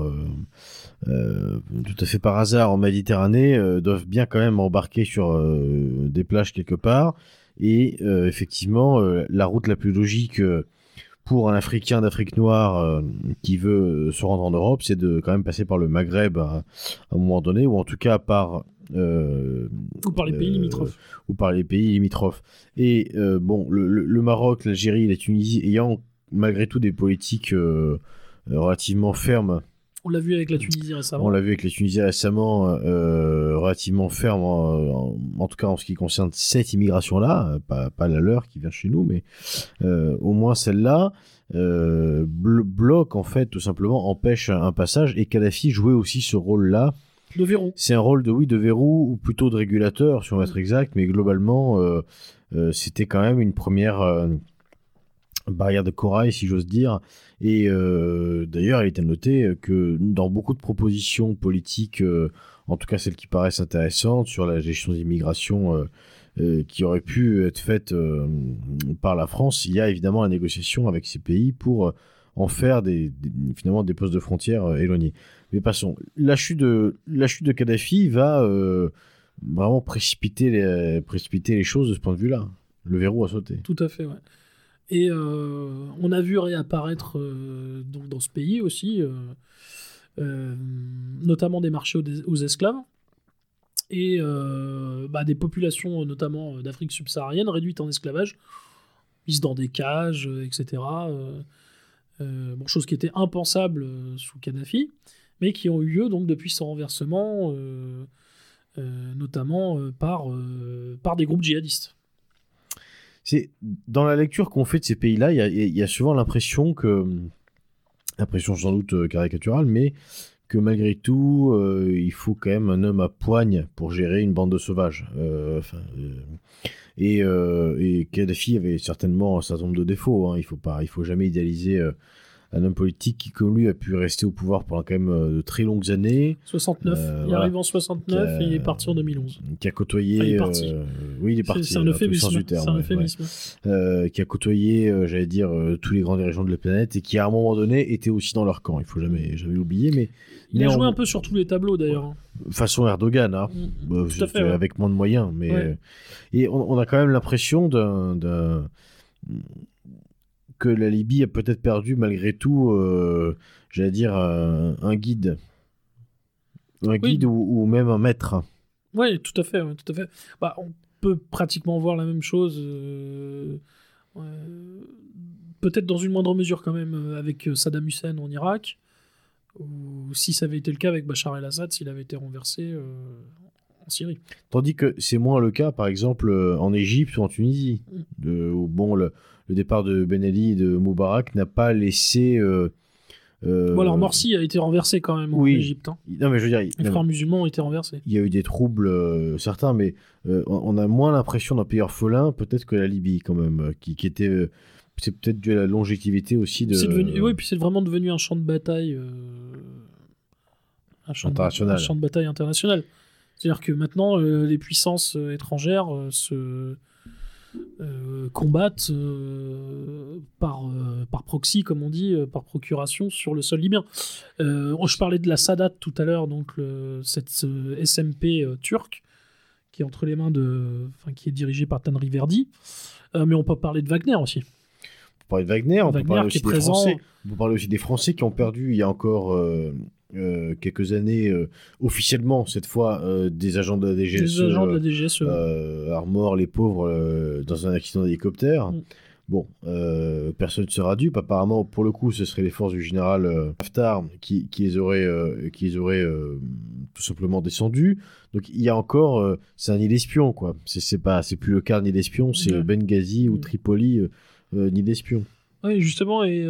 euh, tout à fait par hasard en Méditerranée, doivent bien quand même embarquer sur des plages quelque part. Et effectivement, la route la plus logique pour un Africain d'Afrique noire qui veut se rendre en Europe, c'est de quand même passer par le Maghreb à, à un moment donné, ou en tout cas par euh, Ou par les pays Euh, limitrophes. ou par les pays limitrophes. Et euh, bon, le, Maroc, l'Algérie, la Tunisie ayant malgré tout des politiques relativement fermes, On l'a vu avec la Tunisie récemment. on l'a vu avec les Tunisiens récemment, euh, relativement fermes, en, en- en tout cas en ce qui concerne cette immigration-là, pas, pas la leur qui vient chez nous, mais euh, au moins celle-là, euh, blo- bloque en fait tout simplement, empêche un passage, et Kadhafi jouait aussi ce rôle-là De verrou. c'est un rôle de oui de verrou ou plutôt de régulateur, si on veut être exact, mais globalement, euh, euh, c'était quand même une première euh, barrière de corail, si j'ose dire. Et d'ailleurs, il était noté que dans beaucoup de propositions politiques, en tout cas celles qui paraissent intéressantes sur la gestion des immigrations euh, qui auraient pu être faites par la France, il y a évidemment la négociation avec ces pays pour en faire des, des- finalement des postes de frontières éloignés. Mais passons. La chute de, la chute de Kadhafi va euh, vraiment précipiter les, précipiter les choses de ce point de vue-là. Le verrou a sauté. Tout à fait, ouais. Et euh, on a vu réapparaître euh, dans ce pays aussi, notamment des marchés aux, esclaves et bah, des populations, notamment d'Afrique subsaharienne, réduites en esclavage, mises dans des cages, etc. chose qui était impensable sous Kadhafi, mais qui ont eu lieu donc depuis son renversement, euh, euh, notamment euh, par, par des groupes djihadistes. C'est dans la lecture qu'on fait de ces pays-là, il y a, souvent l'impression que, impression sans doute caricaturale, mais que malgré tout, il faut quand même un homme à poigne pour gérer une bande de sauvages. Et, Kadhafi avait certainement un certain nombre de défauts. hein. Il faut pas, il faut jamais idéaliser un homme politique qui, comme lui, a pu rester au pouvoir pendant quand même euh, de très longues années. 69. Euh, il voilà. arrive en 69 Euh, et il est parti en 2011. qui a côtoyé. Enfin, il est parti. euh, oui, il est parti. C'est un les sens euphémisme. terme, C'est un euphémisme. ouais. Euh, qui a côtoyé, euh, j'allais dire, euh, tous les grands dirigeants de la planète et qui, à un moment donné, était aussi dans leur camp. Il faut jamais, jamais l'oublier, mais Il a joué un peu sur tous les tableaux d'ailleurs. façon Erdogan, hein. Mm. Euh, Tout à fait, ouais. avec moins de moyens. Mais Ouais. euh, et on, on a quand même l'impression d'un- que la Libye a peut-être perdu malgré tout, euh, j'allais dire, un, un guide, un guide ou, ou même un maître. Oui, tout à fait, tout à fait. Bah, on peut pratiquement voir la même chose, euh, peut-être dans une moindre mesure quand même, euh, avec euh, Saddam Hussein en Irak, ou si ça avait été le cas avec Bachar el-Assad s'il avait été renversé euh, en Syrie. Tandis que c'est moins le cas, par exemple, euh, en Égypte ou en Tunisie, Mm. de, où bon, le, le départ de Ben Ali et de Moubarak n'a pas laissé. euh, euh, Bon, alors Morsi a été renversé quand même en oui. Égypte. hein. Non, mais je veux dire, Les non, frères musulmans ont été renversés. il y a eu des troubles euh, certains, mais on, a moins l'impression d'un pays orphelin, peut-être que la Libye, quand même, qui, qui était. c'est peut-être dû à la longévité aussi de. C'est devenu, oui, puis c'est vraiment devenu un champ de bataille, un, champ de, International. un champ de bataille international. C'est-à-dire que maintenant, euh, les puissances euh, étrangères euh, se euh, combattent par, par proxy, comme on dit, par procuration sur le sol libyen. Euh, je parlais de la Sadat tout à l'heure, donc le- cette SMP turque qui est entre les mains de, enfin, qui est dirigée par Tanri Verdi. Mais on peut parler de Wagner aussi. On peut parler de Wagner, on peut parler aussi des présent. Français. On peut parler aussi des Français qui ont perdu il y a encore euh, euh, quelques années, euh, officiellement cette fois, euh, des agents de la DGSE. Des agents de la DGSE. Armor, les pauvres, dans un accident d'hélicoptère. Mm. Bon, personne ne sera dupe. Apparemment, pour le coup, ce seraient les forces du général Haftar qui, qui les auraient, qui les auraient tout simplement descendus. Donc il y a encore, c'est un nid d'espions quoi. C'est pas, c'est plus le quart nid d'espions, c'est Ouais. Benghazi ou Mm. Tripoli nid d'espions. Oui, justement, et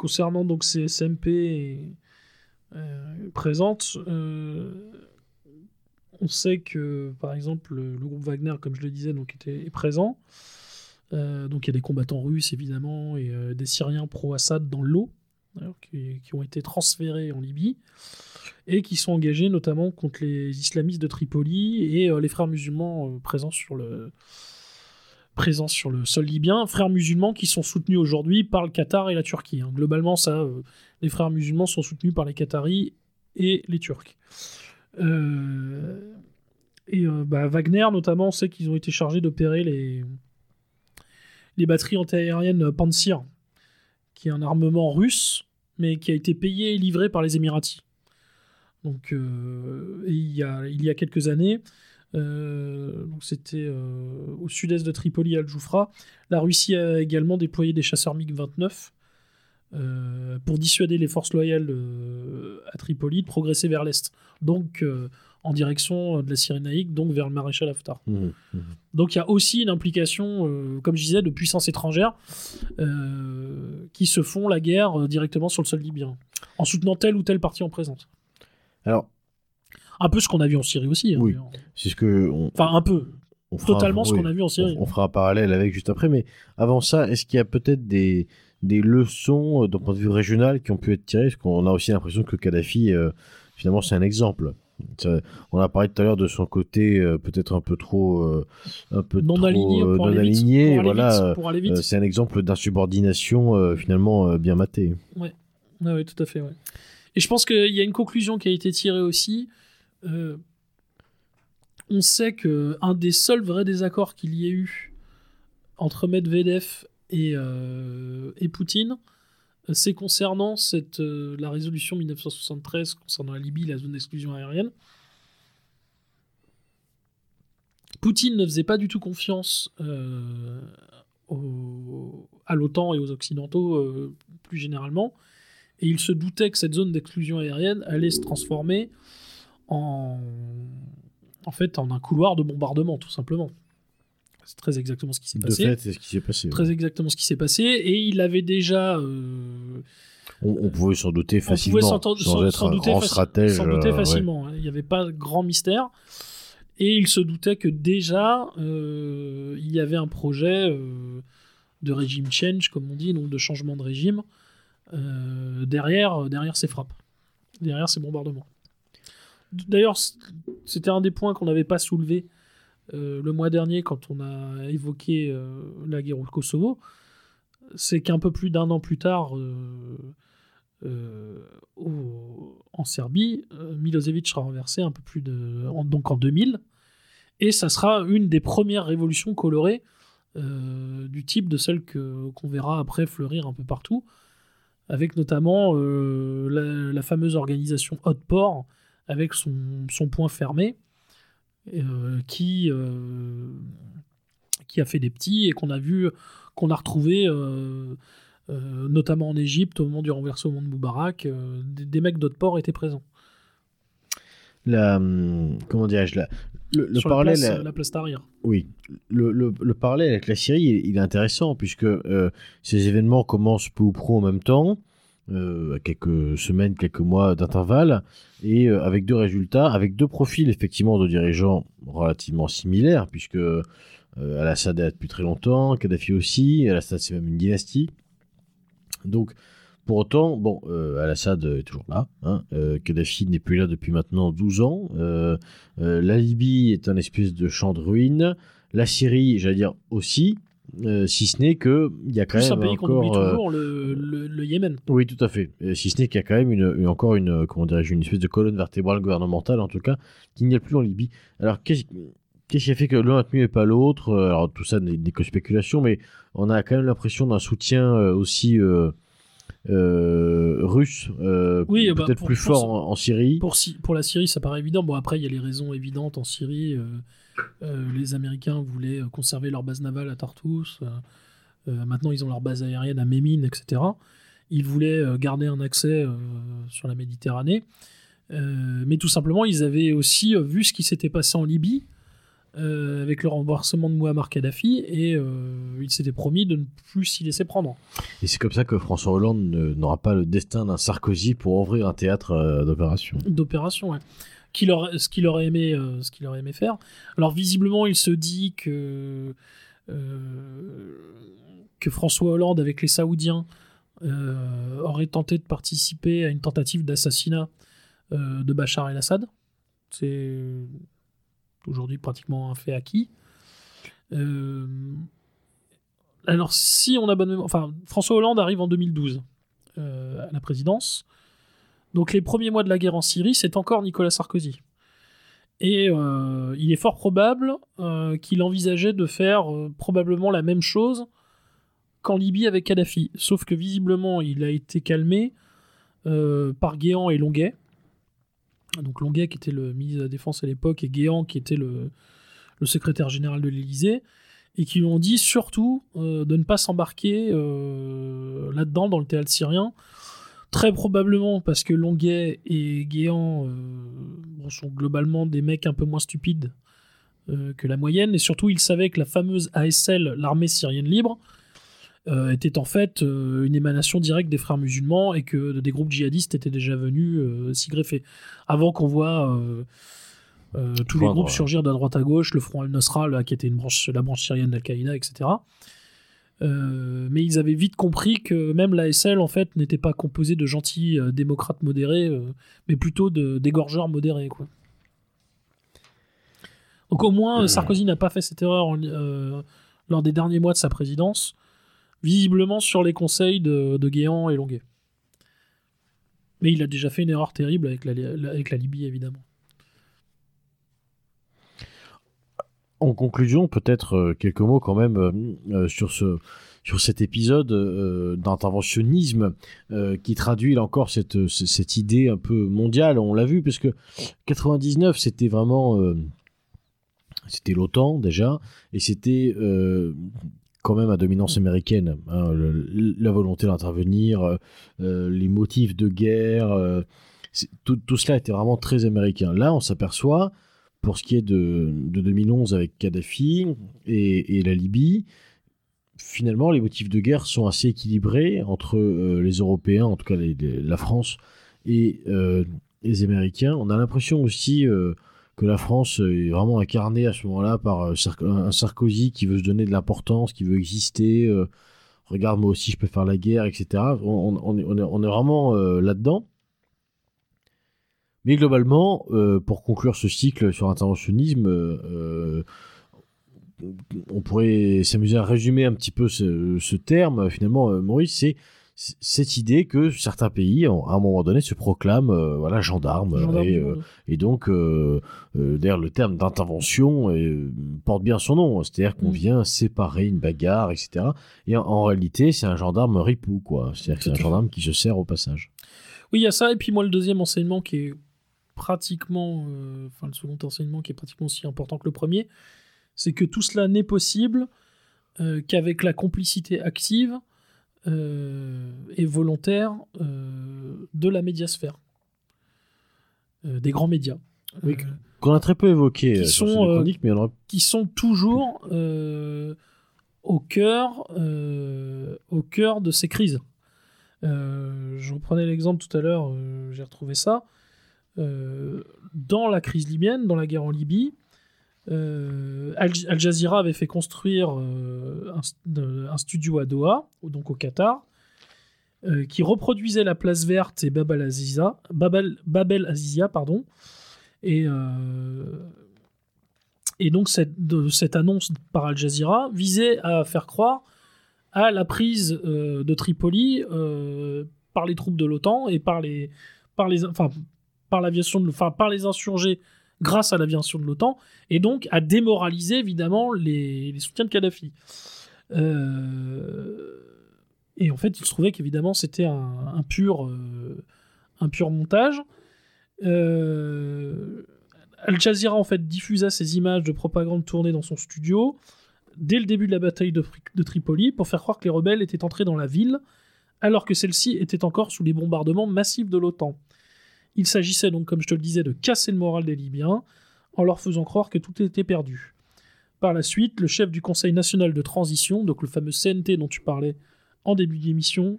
concernant donc ces SMP euh, présentes, euh, on sait que, par exemple, le, groupe Wagner, comme je le disais, donc, était, est présent. Euh, donc il y a des combattants russes, évidemment, et des Syriens pro-Assad dans l'eau, qui, ont été transférés en Libye, et qui sont engagés notamment contre les islamistes de Tripoli et les frères musulmans présents sur le, présents sur le sol libyen, frères musulmans qui sont soutenus aujourd'hui par le Qatar et la Turquie. hein. Globalement, ça, euh, les frères musulmans sont soutenus par les Qataris et les Turcs. Euh, et euh, bah, Wagner, notamment, on sait qu'ils ont été chargés d'opérer les, les batteries antiaériennes Pantsir, qui est un armement russe, mais qui a été payé et livré par les Émiratis. Donc, il, y a, il y a quelques années, donc c'était euh, au sud-est de Tripoli, à Al-Joufra. La Russie a également déployé des chasseurs MiG-29 euh, pour dissuader les forces loyales euh, à Tripoli de progresser vers l'est, donc euh, en direction de la Cyrénaïque, donc vers le maréchal Haftar. Mhm, mhm. Donc il y a aussi une implication, euh, comme je disais, de puissances étrangères euh, qui se font la guerre euh, directement sur le sol libyen, en soutenant telle ou telle partie en présente. Alors, Un peu ce qu'on a vu en Syrie aussi. hein, Oui. c'est ce que on, Enfin, un peu. on Totalement ce oui. qu'on a vu en Syrie. On, on fera un parallèle avec juste après, mais avant ça, est-ce qu'il y a peut-être des, des leçons euh, d'un point de vue régional qui ont pu être tirées? Parce qu'on a aussi l'impression que Kadhafi, euh, finalement, c'est un exemple. Ça- on a parlé tout à l'heure de son côté euh, peut-être un peu trop, euh, un peu non trop, aligné euh, pour, non vite, aligné, voilà. vite, euh, c'est un exemple d'insubordination finalement bien maté. Ouais, ouais, tout à fait. Ouais. Et je pense qu'il y a une conclusion qui a été tirée aussi. Euh, on sait que un des seuls vrais désaccords qu'il y ait eu entre Medvedev et, euh, Poutine, c'est concernant euh, la résolution 1973 concernant la Libye, la zone d'exclusion aérienne. Poutine ne faisait pas du tout confiance à l'OTAN et aux Occidentaux plus généralement, et il se doutait que cette zone d'exclusion aérienne allait se transformer en, en fait en un couloir de bombardement, tout simplement. C'est très exactement ce qui s'est De passé. fait, c'est ce qui s'est passé. Très exactement ce qui s'est passé, et il avait déjà euh, On, on pouvait s'en douter on facilement, pouvait s'entendre- sans s'en- être un douter grand stratège. s'en douter euh, ouais. facilement. hein. Il n'y avait pas de grand mystère. Et il se doutait que déjà, euh, il y avait un projet euh, de régime change, comme on dit, donc de changement de régime, derrière, derrière ces frappes, derrière ces bombardements. D'ailleurs, c'était un des points qu'on n'avait pas soulevé euh, le mois dernier quand on a évoqué euh, la guerre au Kosovo. C'est qu'un peu plus d'un an plus tard, euh, en Serbie, Milosevic sera renversé un peu plus de, en- donc en 2000, et ça sera une des premières révolutions colorées du type de celle qu'on verra après fleurir un peu partout, avec notamment la, la fameuse organisation Hotport avec son, son point fermé, euh, qui euh, qui a fait des petits et qu'on a vu qu'on a retrouvé euh, notamment en Égypte au moment du renversement de Moubarak, des, des mecs d'Hotport étaient présents. La, hum, comment dirais-je la, le, le parallèle, la place, la place Tahrir. oui, le, le, le parallèle avec la Syrie, il, il est intéressant puisque ces événements commencent peu ou prou en même temps, euh, quelques semaines, quelques mois d'intervalle, et euh, avec deux résultats, avec deux profils effectivement de dirigeants relativement similaires, puisque euh, Al-Assad est là depuis très longtemps, Kadhafi aussi, Al-Assad c'est même une dynastie. Donc, pour autant, bon, euh, Al-Assad est toujours là, hein, Kadhafi n'est plus là depuis maintenant 12 ans, la Libye est un espèce de champ de ruines, la Syrie, j'allais dire aussi, euh, si ce n'est que il y a quand Plus un même pays qu'on oublie encore... euh, toujours, le, le- le Yémen. oui, tout à fait. Si ce n'est qu'il y a quand même une, une- encore une, euh, comment dirais-je, une espèce de colonne vertébrale gouvernementale, en tout cas, qu'il n'y a plus en Libye. Alors, qu'est-ce qu'est-ce qui a fait que l'un a tenu et pas l'autre? Alors, tout ça n'est que spéculation, mais on a quand même l'impression d'un soutien aussi euh, euh, russe, euh, Oui, bah, peut-être plus pour fort en, en Syrie. Pour, Sy- pour la Syrie, ça paraît évident. Bon, après, il y a les raisons évidentes en Syrie. Euh, les Américains voulaient euh, conserver leur base navale à Tartus. euh, maintenant, ils ont leur base aérienne à Mémine, etc. Ils voulaient garder un accès sur la Méditerranée. Mais tout simplement, ils avaient aussi vu ce qui s'était passé en Libye euh, avec le renversement de Muammar Kadhafi et euh, ils s'étaient promis de ne plus s'y laisser prendre. Et c'est comme ça que François Hollande n'aura pas le destin d'un Sarkozy pour ouvrir un théâtre euh, d'opération. d'opération, ouais. Qu'il aurait- ce qu'il aurait aimé, euh, ce qu'il aurait aimé faire. Alors visiblement, il se dit que euh, François Hollande avec les Saoudiens euh, aurait tenté de participer à une tentative d'assassinat de Bachar el-Assad. C'est aujourd'hui pratiquement un fait acquis. Alors si on a bonne enfin François Hollande arrive en 2012 euh, à la présidence. Donc les premiers mois de la guerre en Syrie, c'est encore Nicolas Sarkozy. Et euh, il est fort probable euh, qu'il envisageait de faire euh, probablement la même chose qu'en Libye avec Kadhafi. Sauf que visiblement, il a été calmé par Guéant et Longuet. Donc Longuet qui était le ministre de la Défense à l'époque et Guéant qui était le, le secrétaire général de l'Élysée. Et qui lui ont dit surtout de ne pas s'embarquer là-dedans, dans le théâtre syrien, Très probablement parce que Longuet et Guéant euh, sont globalement des mecs un peu moins stupides euh, que la moyenne, et surtout ils savaient que la fameuse ASL, l'armée syrienne libre, euh, était en fait une émanation directe des frères musulmans et que des groupes djihadistes étaient déjà venus s'y greffer. Avant qu'on voit tous les groupes ouais. surgir de droite à gauche, le Front al-Nusra, qui était une branche, la branche syrienne d'Al-Qaïda, etc. Euh, mais ils avaient vite compris que même l'ASL en fait n'était pas composée de gentils euh, démocrates modérés, euh, mais plutôt de d'égorgeurs modérés quoi. Donc au moins Sarkozy n'a pas fait cette erreur en- lors des derniers mois de sa présidence, visiblement sur les conseils de, de Guéant et Longuet. Mais il a déjà fait une erreur terrible avec la, la- avec la Libye évidemment. En conclusion, peut-être euh, quelques mots quand même euh, euh, sur ce sur cet épisode d'interventionnisme qui traduit là encore cette, ce- cette idée un peu mondiale. On l'a vu parce que 99 c'était vraiment c'était l'OTAN déjà et c'était quand même à dominance américaine. hein, la volonté d'intervenir, les motifs de guerre, tout, tout cela était vraiment très américain. Là, on s'aperçoit pour ce qui est de, de 2011 avec Kadhafi et, la Libye, finalement, les motifs de guerre sont assez équilibrés entre euh, les Européens, en tout cas la France, et euh, les Américains. On a l'impression aussi euh, que la France est vraiment incarnée à ce moment-là par un Sarkozy qui veut se donner de l'importance, qui veut exister. Regarde, moi aussi, je peux faire la guerre, etc. On, est, vraiment là-dedans. Mais globalement, euh, pour conclure ce cycle sur l'interventionnisme, euh, on pourrait s'amuser à résumer un petit peu ce, ce terme. Finalement, euh, Maurice, c'est cette idée que certains pays, à un moment donné, se proclament euh, voilà, gendarmes. Gendarme et, euh, donc, euh, d'ailleurs, le terme d'intervention porte bien son nom. C'est-à-dire qu'on Mm. vient séparer une bagarre, etc. Et en, en réalité, c'est un gendarme ripou, quoi. C'est-à-dire que c'est un gendarme qui se sert au passage. Oui, il y a ça, et puis moi, le deuxième enseignement qui est pratiquement, euh, enfin, le second enseignement qui est pratiquement aussi important que le premier, c'est que tout cela n'est possible euh, qu'avec la complicité active euh, et volontaire de la médiasphère, des grands médias. Qu'on a très peu évoqué Qui sur sont, mais qui toujours au cœur au cœur de ces crises. Je reprenais l'exemple tout à l'heure, j'ai retrouvé ça. Euh, dans la crise libyenne, dans la guerre en Libye, euh, Al, Jazeera avait fait construire euh, un, studio à Doha, donc au Qatar, qui reproduisait la place verte et Bab al-Aziza, Babel, Azizia, pardon. Et, donc cette, cette annonce par Al Jazeera visait à faire croire à la prise de Tripoli par les troupes de l'OTAN et par les par les enfin par l'aviation enfin par les insurgés grâce à l'aviation de l'OTAN et donc à démoraliser évidemment les, soutiens de Kadhafi. Euh, et en fait, il se trouvait qu'évidemment c'était un, euh, pur montage. Euh, Al Jazeera en fait diffusa ces images de propagande tournées dans son studio dès le début de la bataille de Tripoli pour faire croire que les rebelles étaient entrés dans la ville alors que celle-ci était encore sous les bombardements massifs de l'OTAN. Il s'agissait donc, comme je te le disais, de casser le moral des Libyens en leur faisant croire que tout était perdu. Par la suite, le chef du Conseil national de transition, donc le fameux CNT dont tu parlais en début d'émission,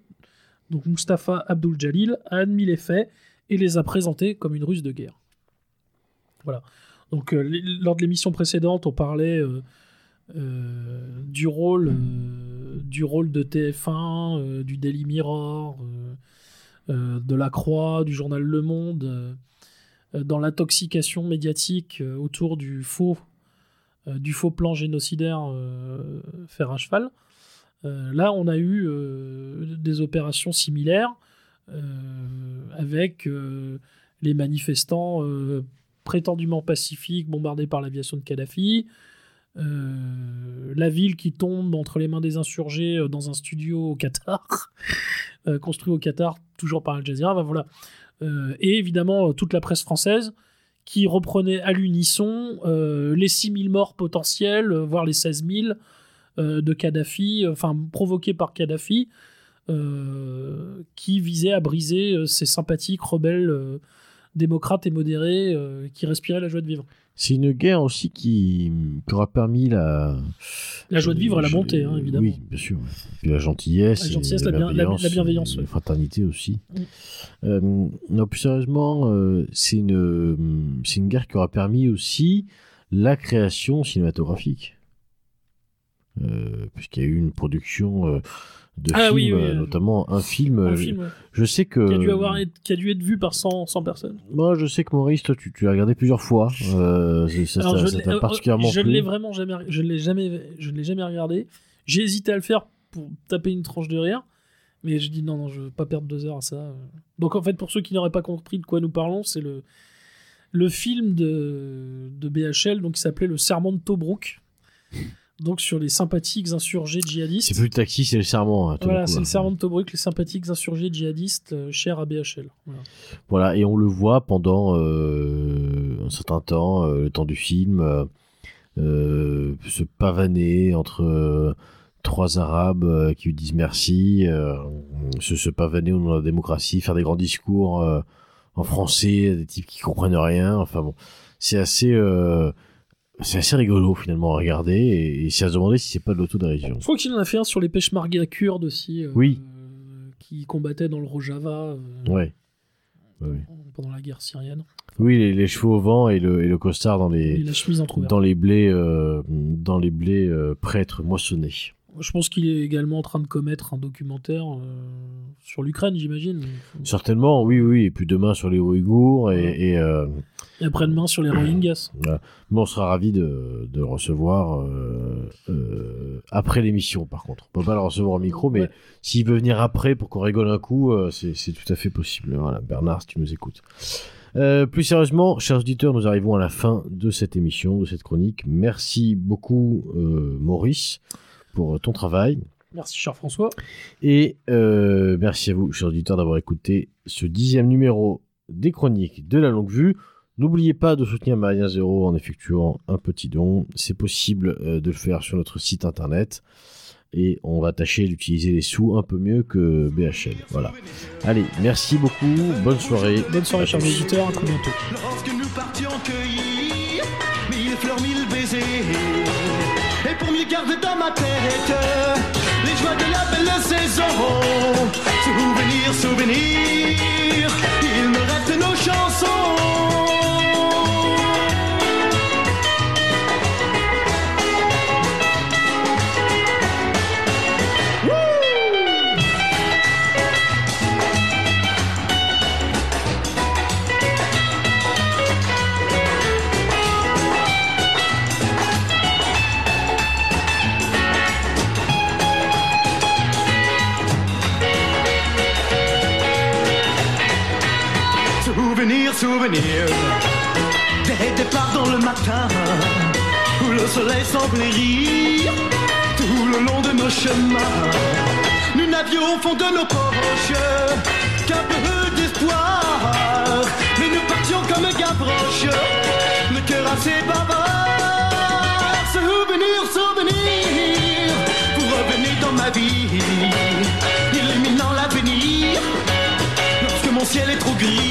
donc Mustapha Abdul Jalil, a admis les faits et les a présentés comme une ruse de guerre. Voilà. Donc, euh, lors de l'émission précédente, on parlait euh, euh, du rôle, du rôle de TF1, euh, du Daily Mirror, de La Croix, du journal Le Monde, euh, euh, dans l'intoxication médiatique euh, autour du faux, euh, plan génocidaire euh, faire à cheval. Euh, là, on a eu euh, des opérations similaires euh, avec euh, les manifestants euh, prétendument pacifiques bombardés par l'aviation de Kadhafi, euh, la ville qui tombe entre les mains des insurgés euh, dans un studio au Qatar, euh, construit au Qatar, toujours par Al Jazeera. Ben voilà. Euh, et évidemment, euh, toute la presse française qui reprenait à l'unisson euh, les 6000 morts potentiels, voire les 16 000 euh, de Kadhafi, enfin provoqués par Kadhafi, qui visait à briser ces sympathiques rebelles démocrates et modérés qui respiraient la joie de vivre. C'est une guerre aussi qui, qui aura permis la. La joie de vivre et la bonté, hein, évidemment. Oui, bien sûr. Puis la gentillesse, La gentillesse, la bien- la- la bienveillance, la fraternité aussi. Mm. Euh, non, plus sérieusement, euh, c'est une, une guerre qui aura permis aussi la création cinématographique. Euh, Puisqu'il y a eu une production de Ah films, oui, oui, euh, euh, notamment un film. Un euh, film ouais, Je sais que. qui, a dû avoir, qui a dû être vu par 100, 100 personnes. Moi, je sais que Maurice, toi, tu, tu l'as regardé plusieurs fois. Euh, ça Alors, ça- je ça l'ai- t'a particulièrement je ne l'ai vraiment jamais, je l'ai jamais, je l'ai jamais regardé. J'ai hésité à le faire pour taper une tranche de rire, mais je dis non, non, je veux pas perdre deux heures à ça. Donc en fait, pour ceux qui n'auraient pas compris de quoi nous parlons, c'est le le film de, de BHL, donc qui s'appelait Le Serment de Tobruk, donc sur les sympathiques insurgés djihadistes. C'est plus le taxi, c'est le serment. hein, Voilà, c'est le Serment de Tobruk, les sympathiques insurgés djihadistes euh, chers à BHL. Voilà. Voilà, et on le voit pendant euh, un certain temps, euh, le temps du film, euh, se pavaner entre trois Arabes qui lui disent merci, se, se pavaner au nom de la démocratie, faire des grands discours en français, des types qui comprennent rien. Enfin bon, c'est assez, c'est assez rigolo finalement à regarder, et, et c'est à se demander si c'est pas de l'autodérision. Je crois qu'il en a fait un sur les peshmerga kurdes aussi. euh, Oui. Qui combattaient dans le Rojava. euh, Ouais. Ouais. pendant la guerre syrienne. Oui, les, les cheveux au vent et le, et le costard dans Et les, la chemise entrouverte. dans les blés, euh, dans les blés prêtres moissonnés. Je pense qu'il est également en train de commettre un documentaire euh, sur l'Ukraine, j'imagine. Certainement, oui, oui. Et puis demain sur les Ouïghours et, et, euh, Et après-demain sur les Rohingyas. mais on sera ravi de, de le recevoir euh, après l'émission. Par contre, on peut pas le recevoir au micro, mais Ouais. s'il veut venir après pour qu'on rigole un coup, c'est c'est tout à fait possible. Voilà, Bernard, si tu nous écoutes. Euh, plus sérieusement, chers auditeurs, nous arrivons à la fin de cette émission, de cette chronique. Merci beaucoup, euh, Maurice, pour ton travail. Merci, cher François. Et euh, merci à vous, chers auditeurs, d'avoir écouté ce dixième numéro des chroniques de la longue vue. N'oubliez pas de soutenir Marien Zéro en effectuant un petit don. C'est possible euh, de le faire sur notre site internet. Et on va tâcher d'utiliser les sous un peu mieux que BHL. Voilà. Allez, merci beaucoup. Bonne soirée. Bonne soirée, chers auditeurs. À très bientôt. Ma tête les joies de la belle saison. Souvenir, souvenir, il me reste nos chansons. souvenirs des départs dans le matin où le soleil semblait rire tout le long de nos chemins. Nous n'avions au fond de nos poches qu'un peu d'espoir, mais nous partions comme Gavroche, le cœur assez bavard. Souvenir, souvenir, pour revenir dans ma vie, illuminant l'avenir lorsque mon ciel est trop gris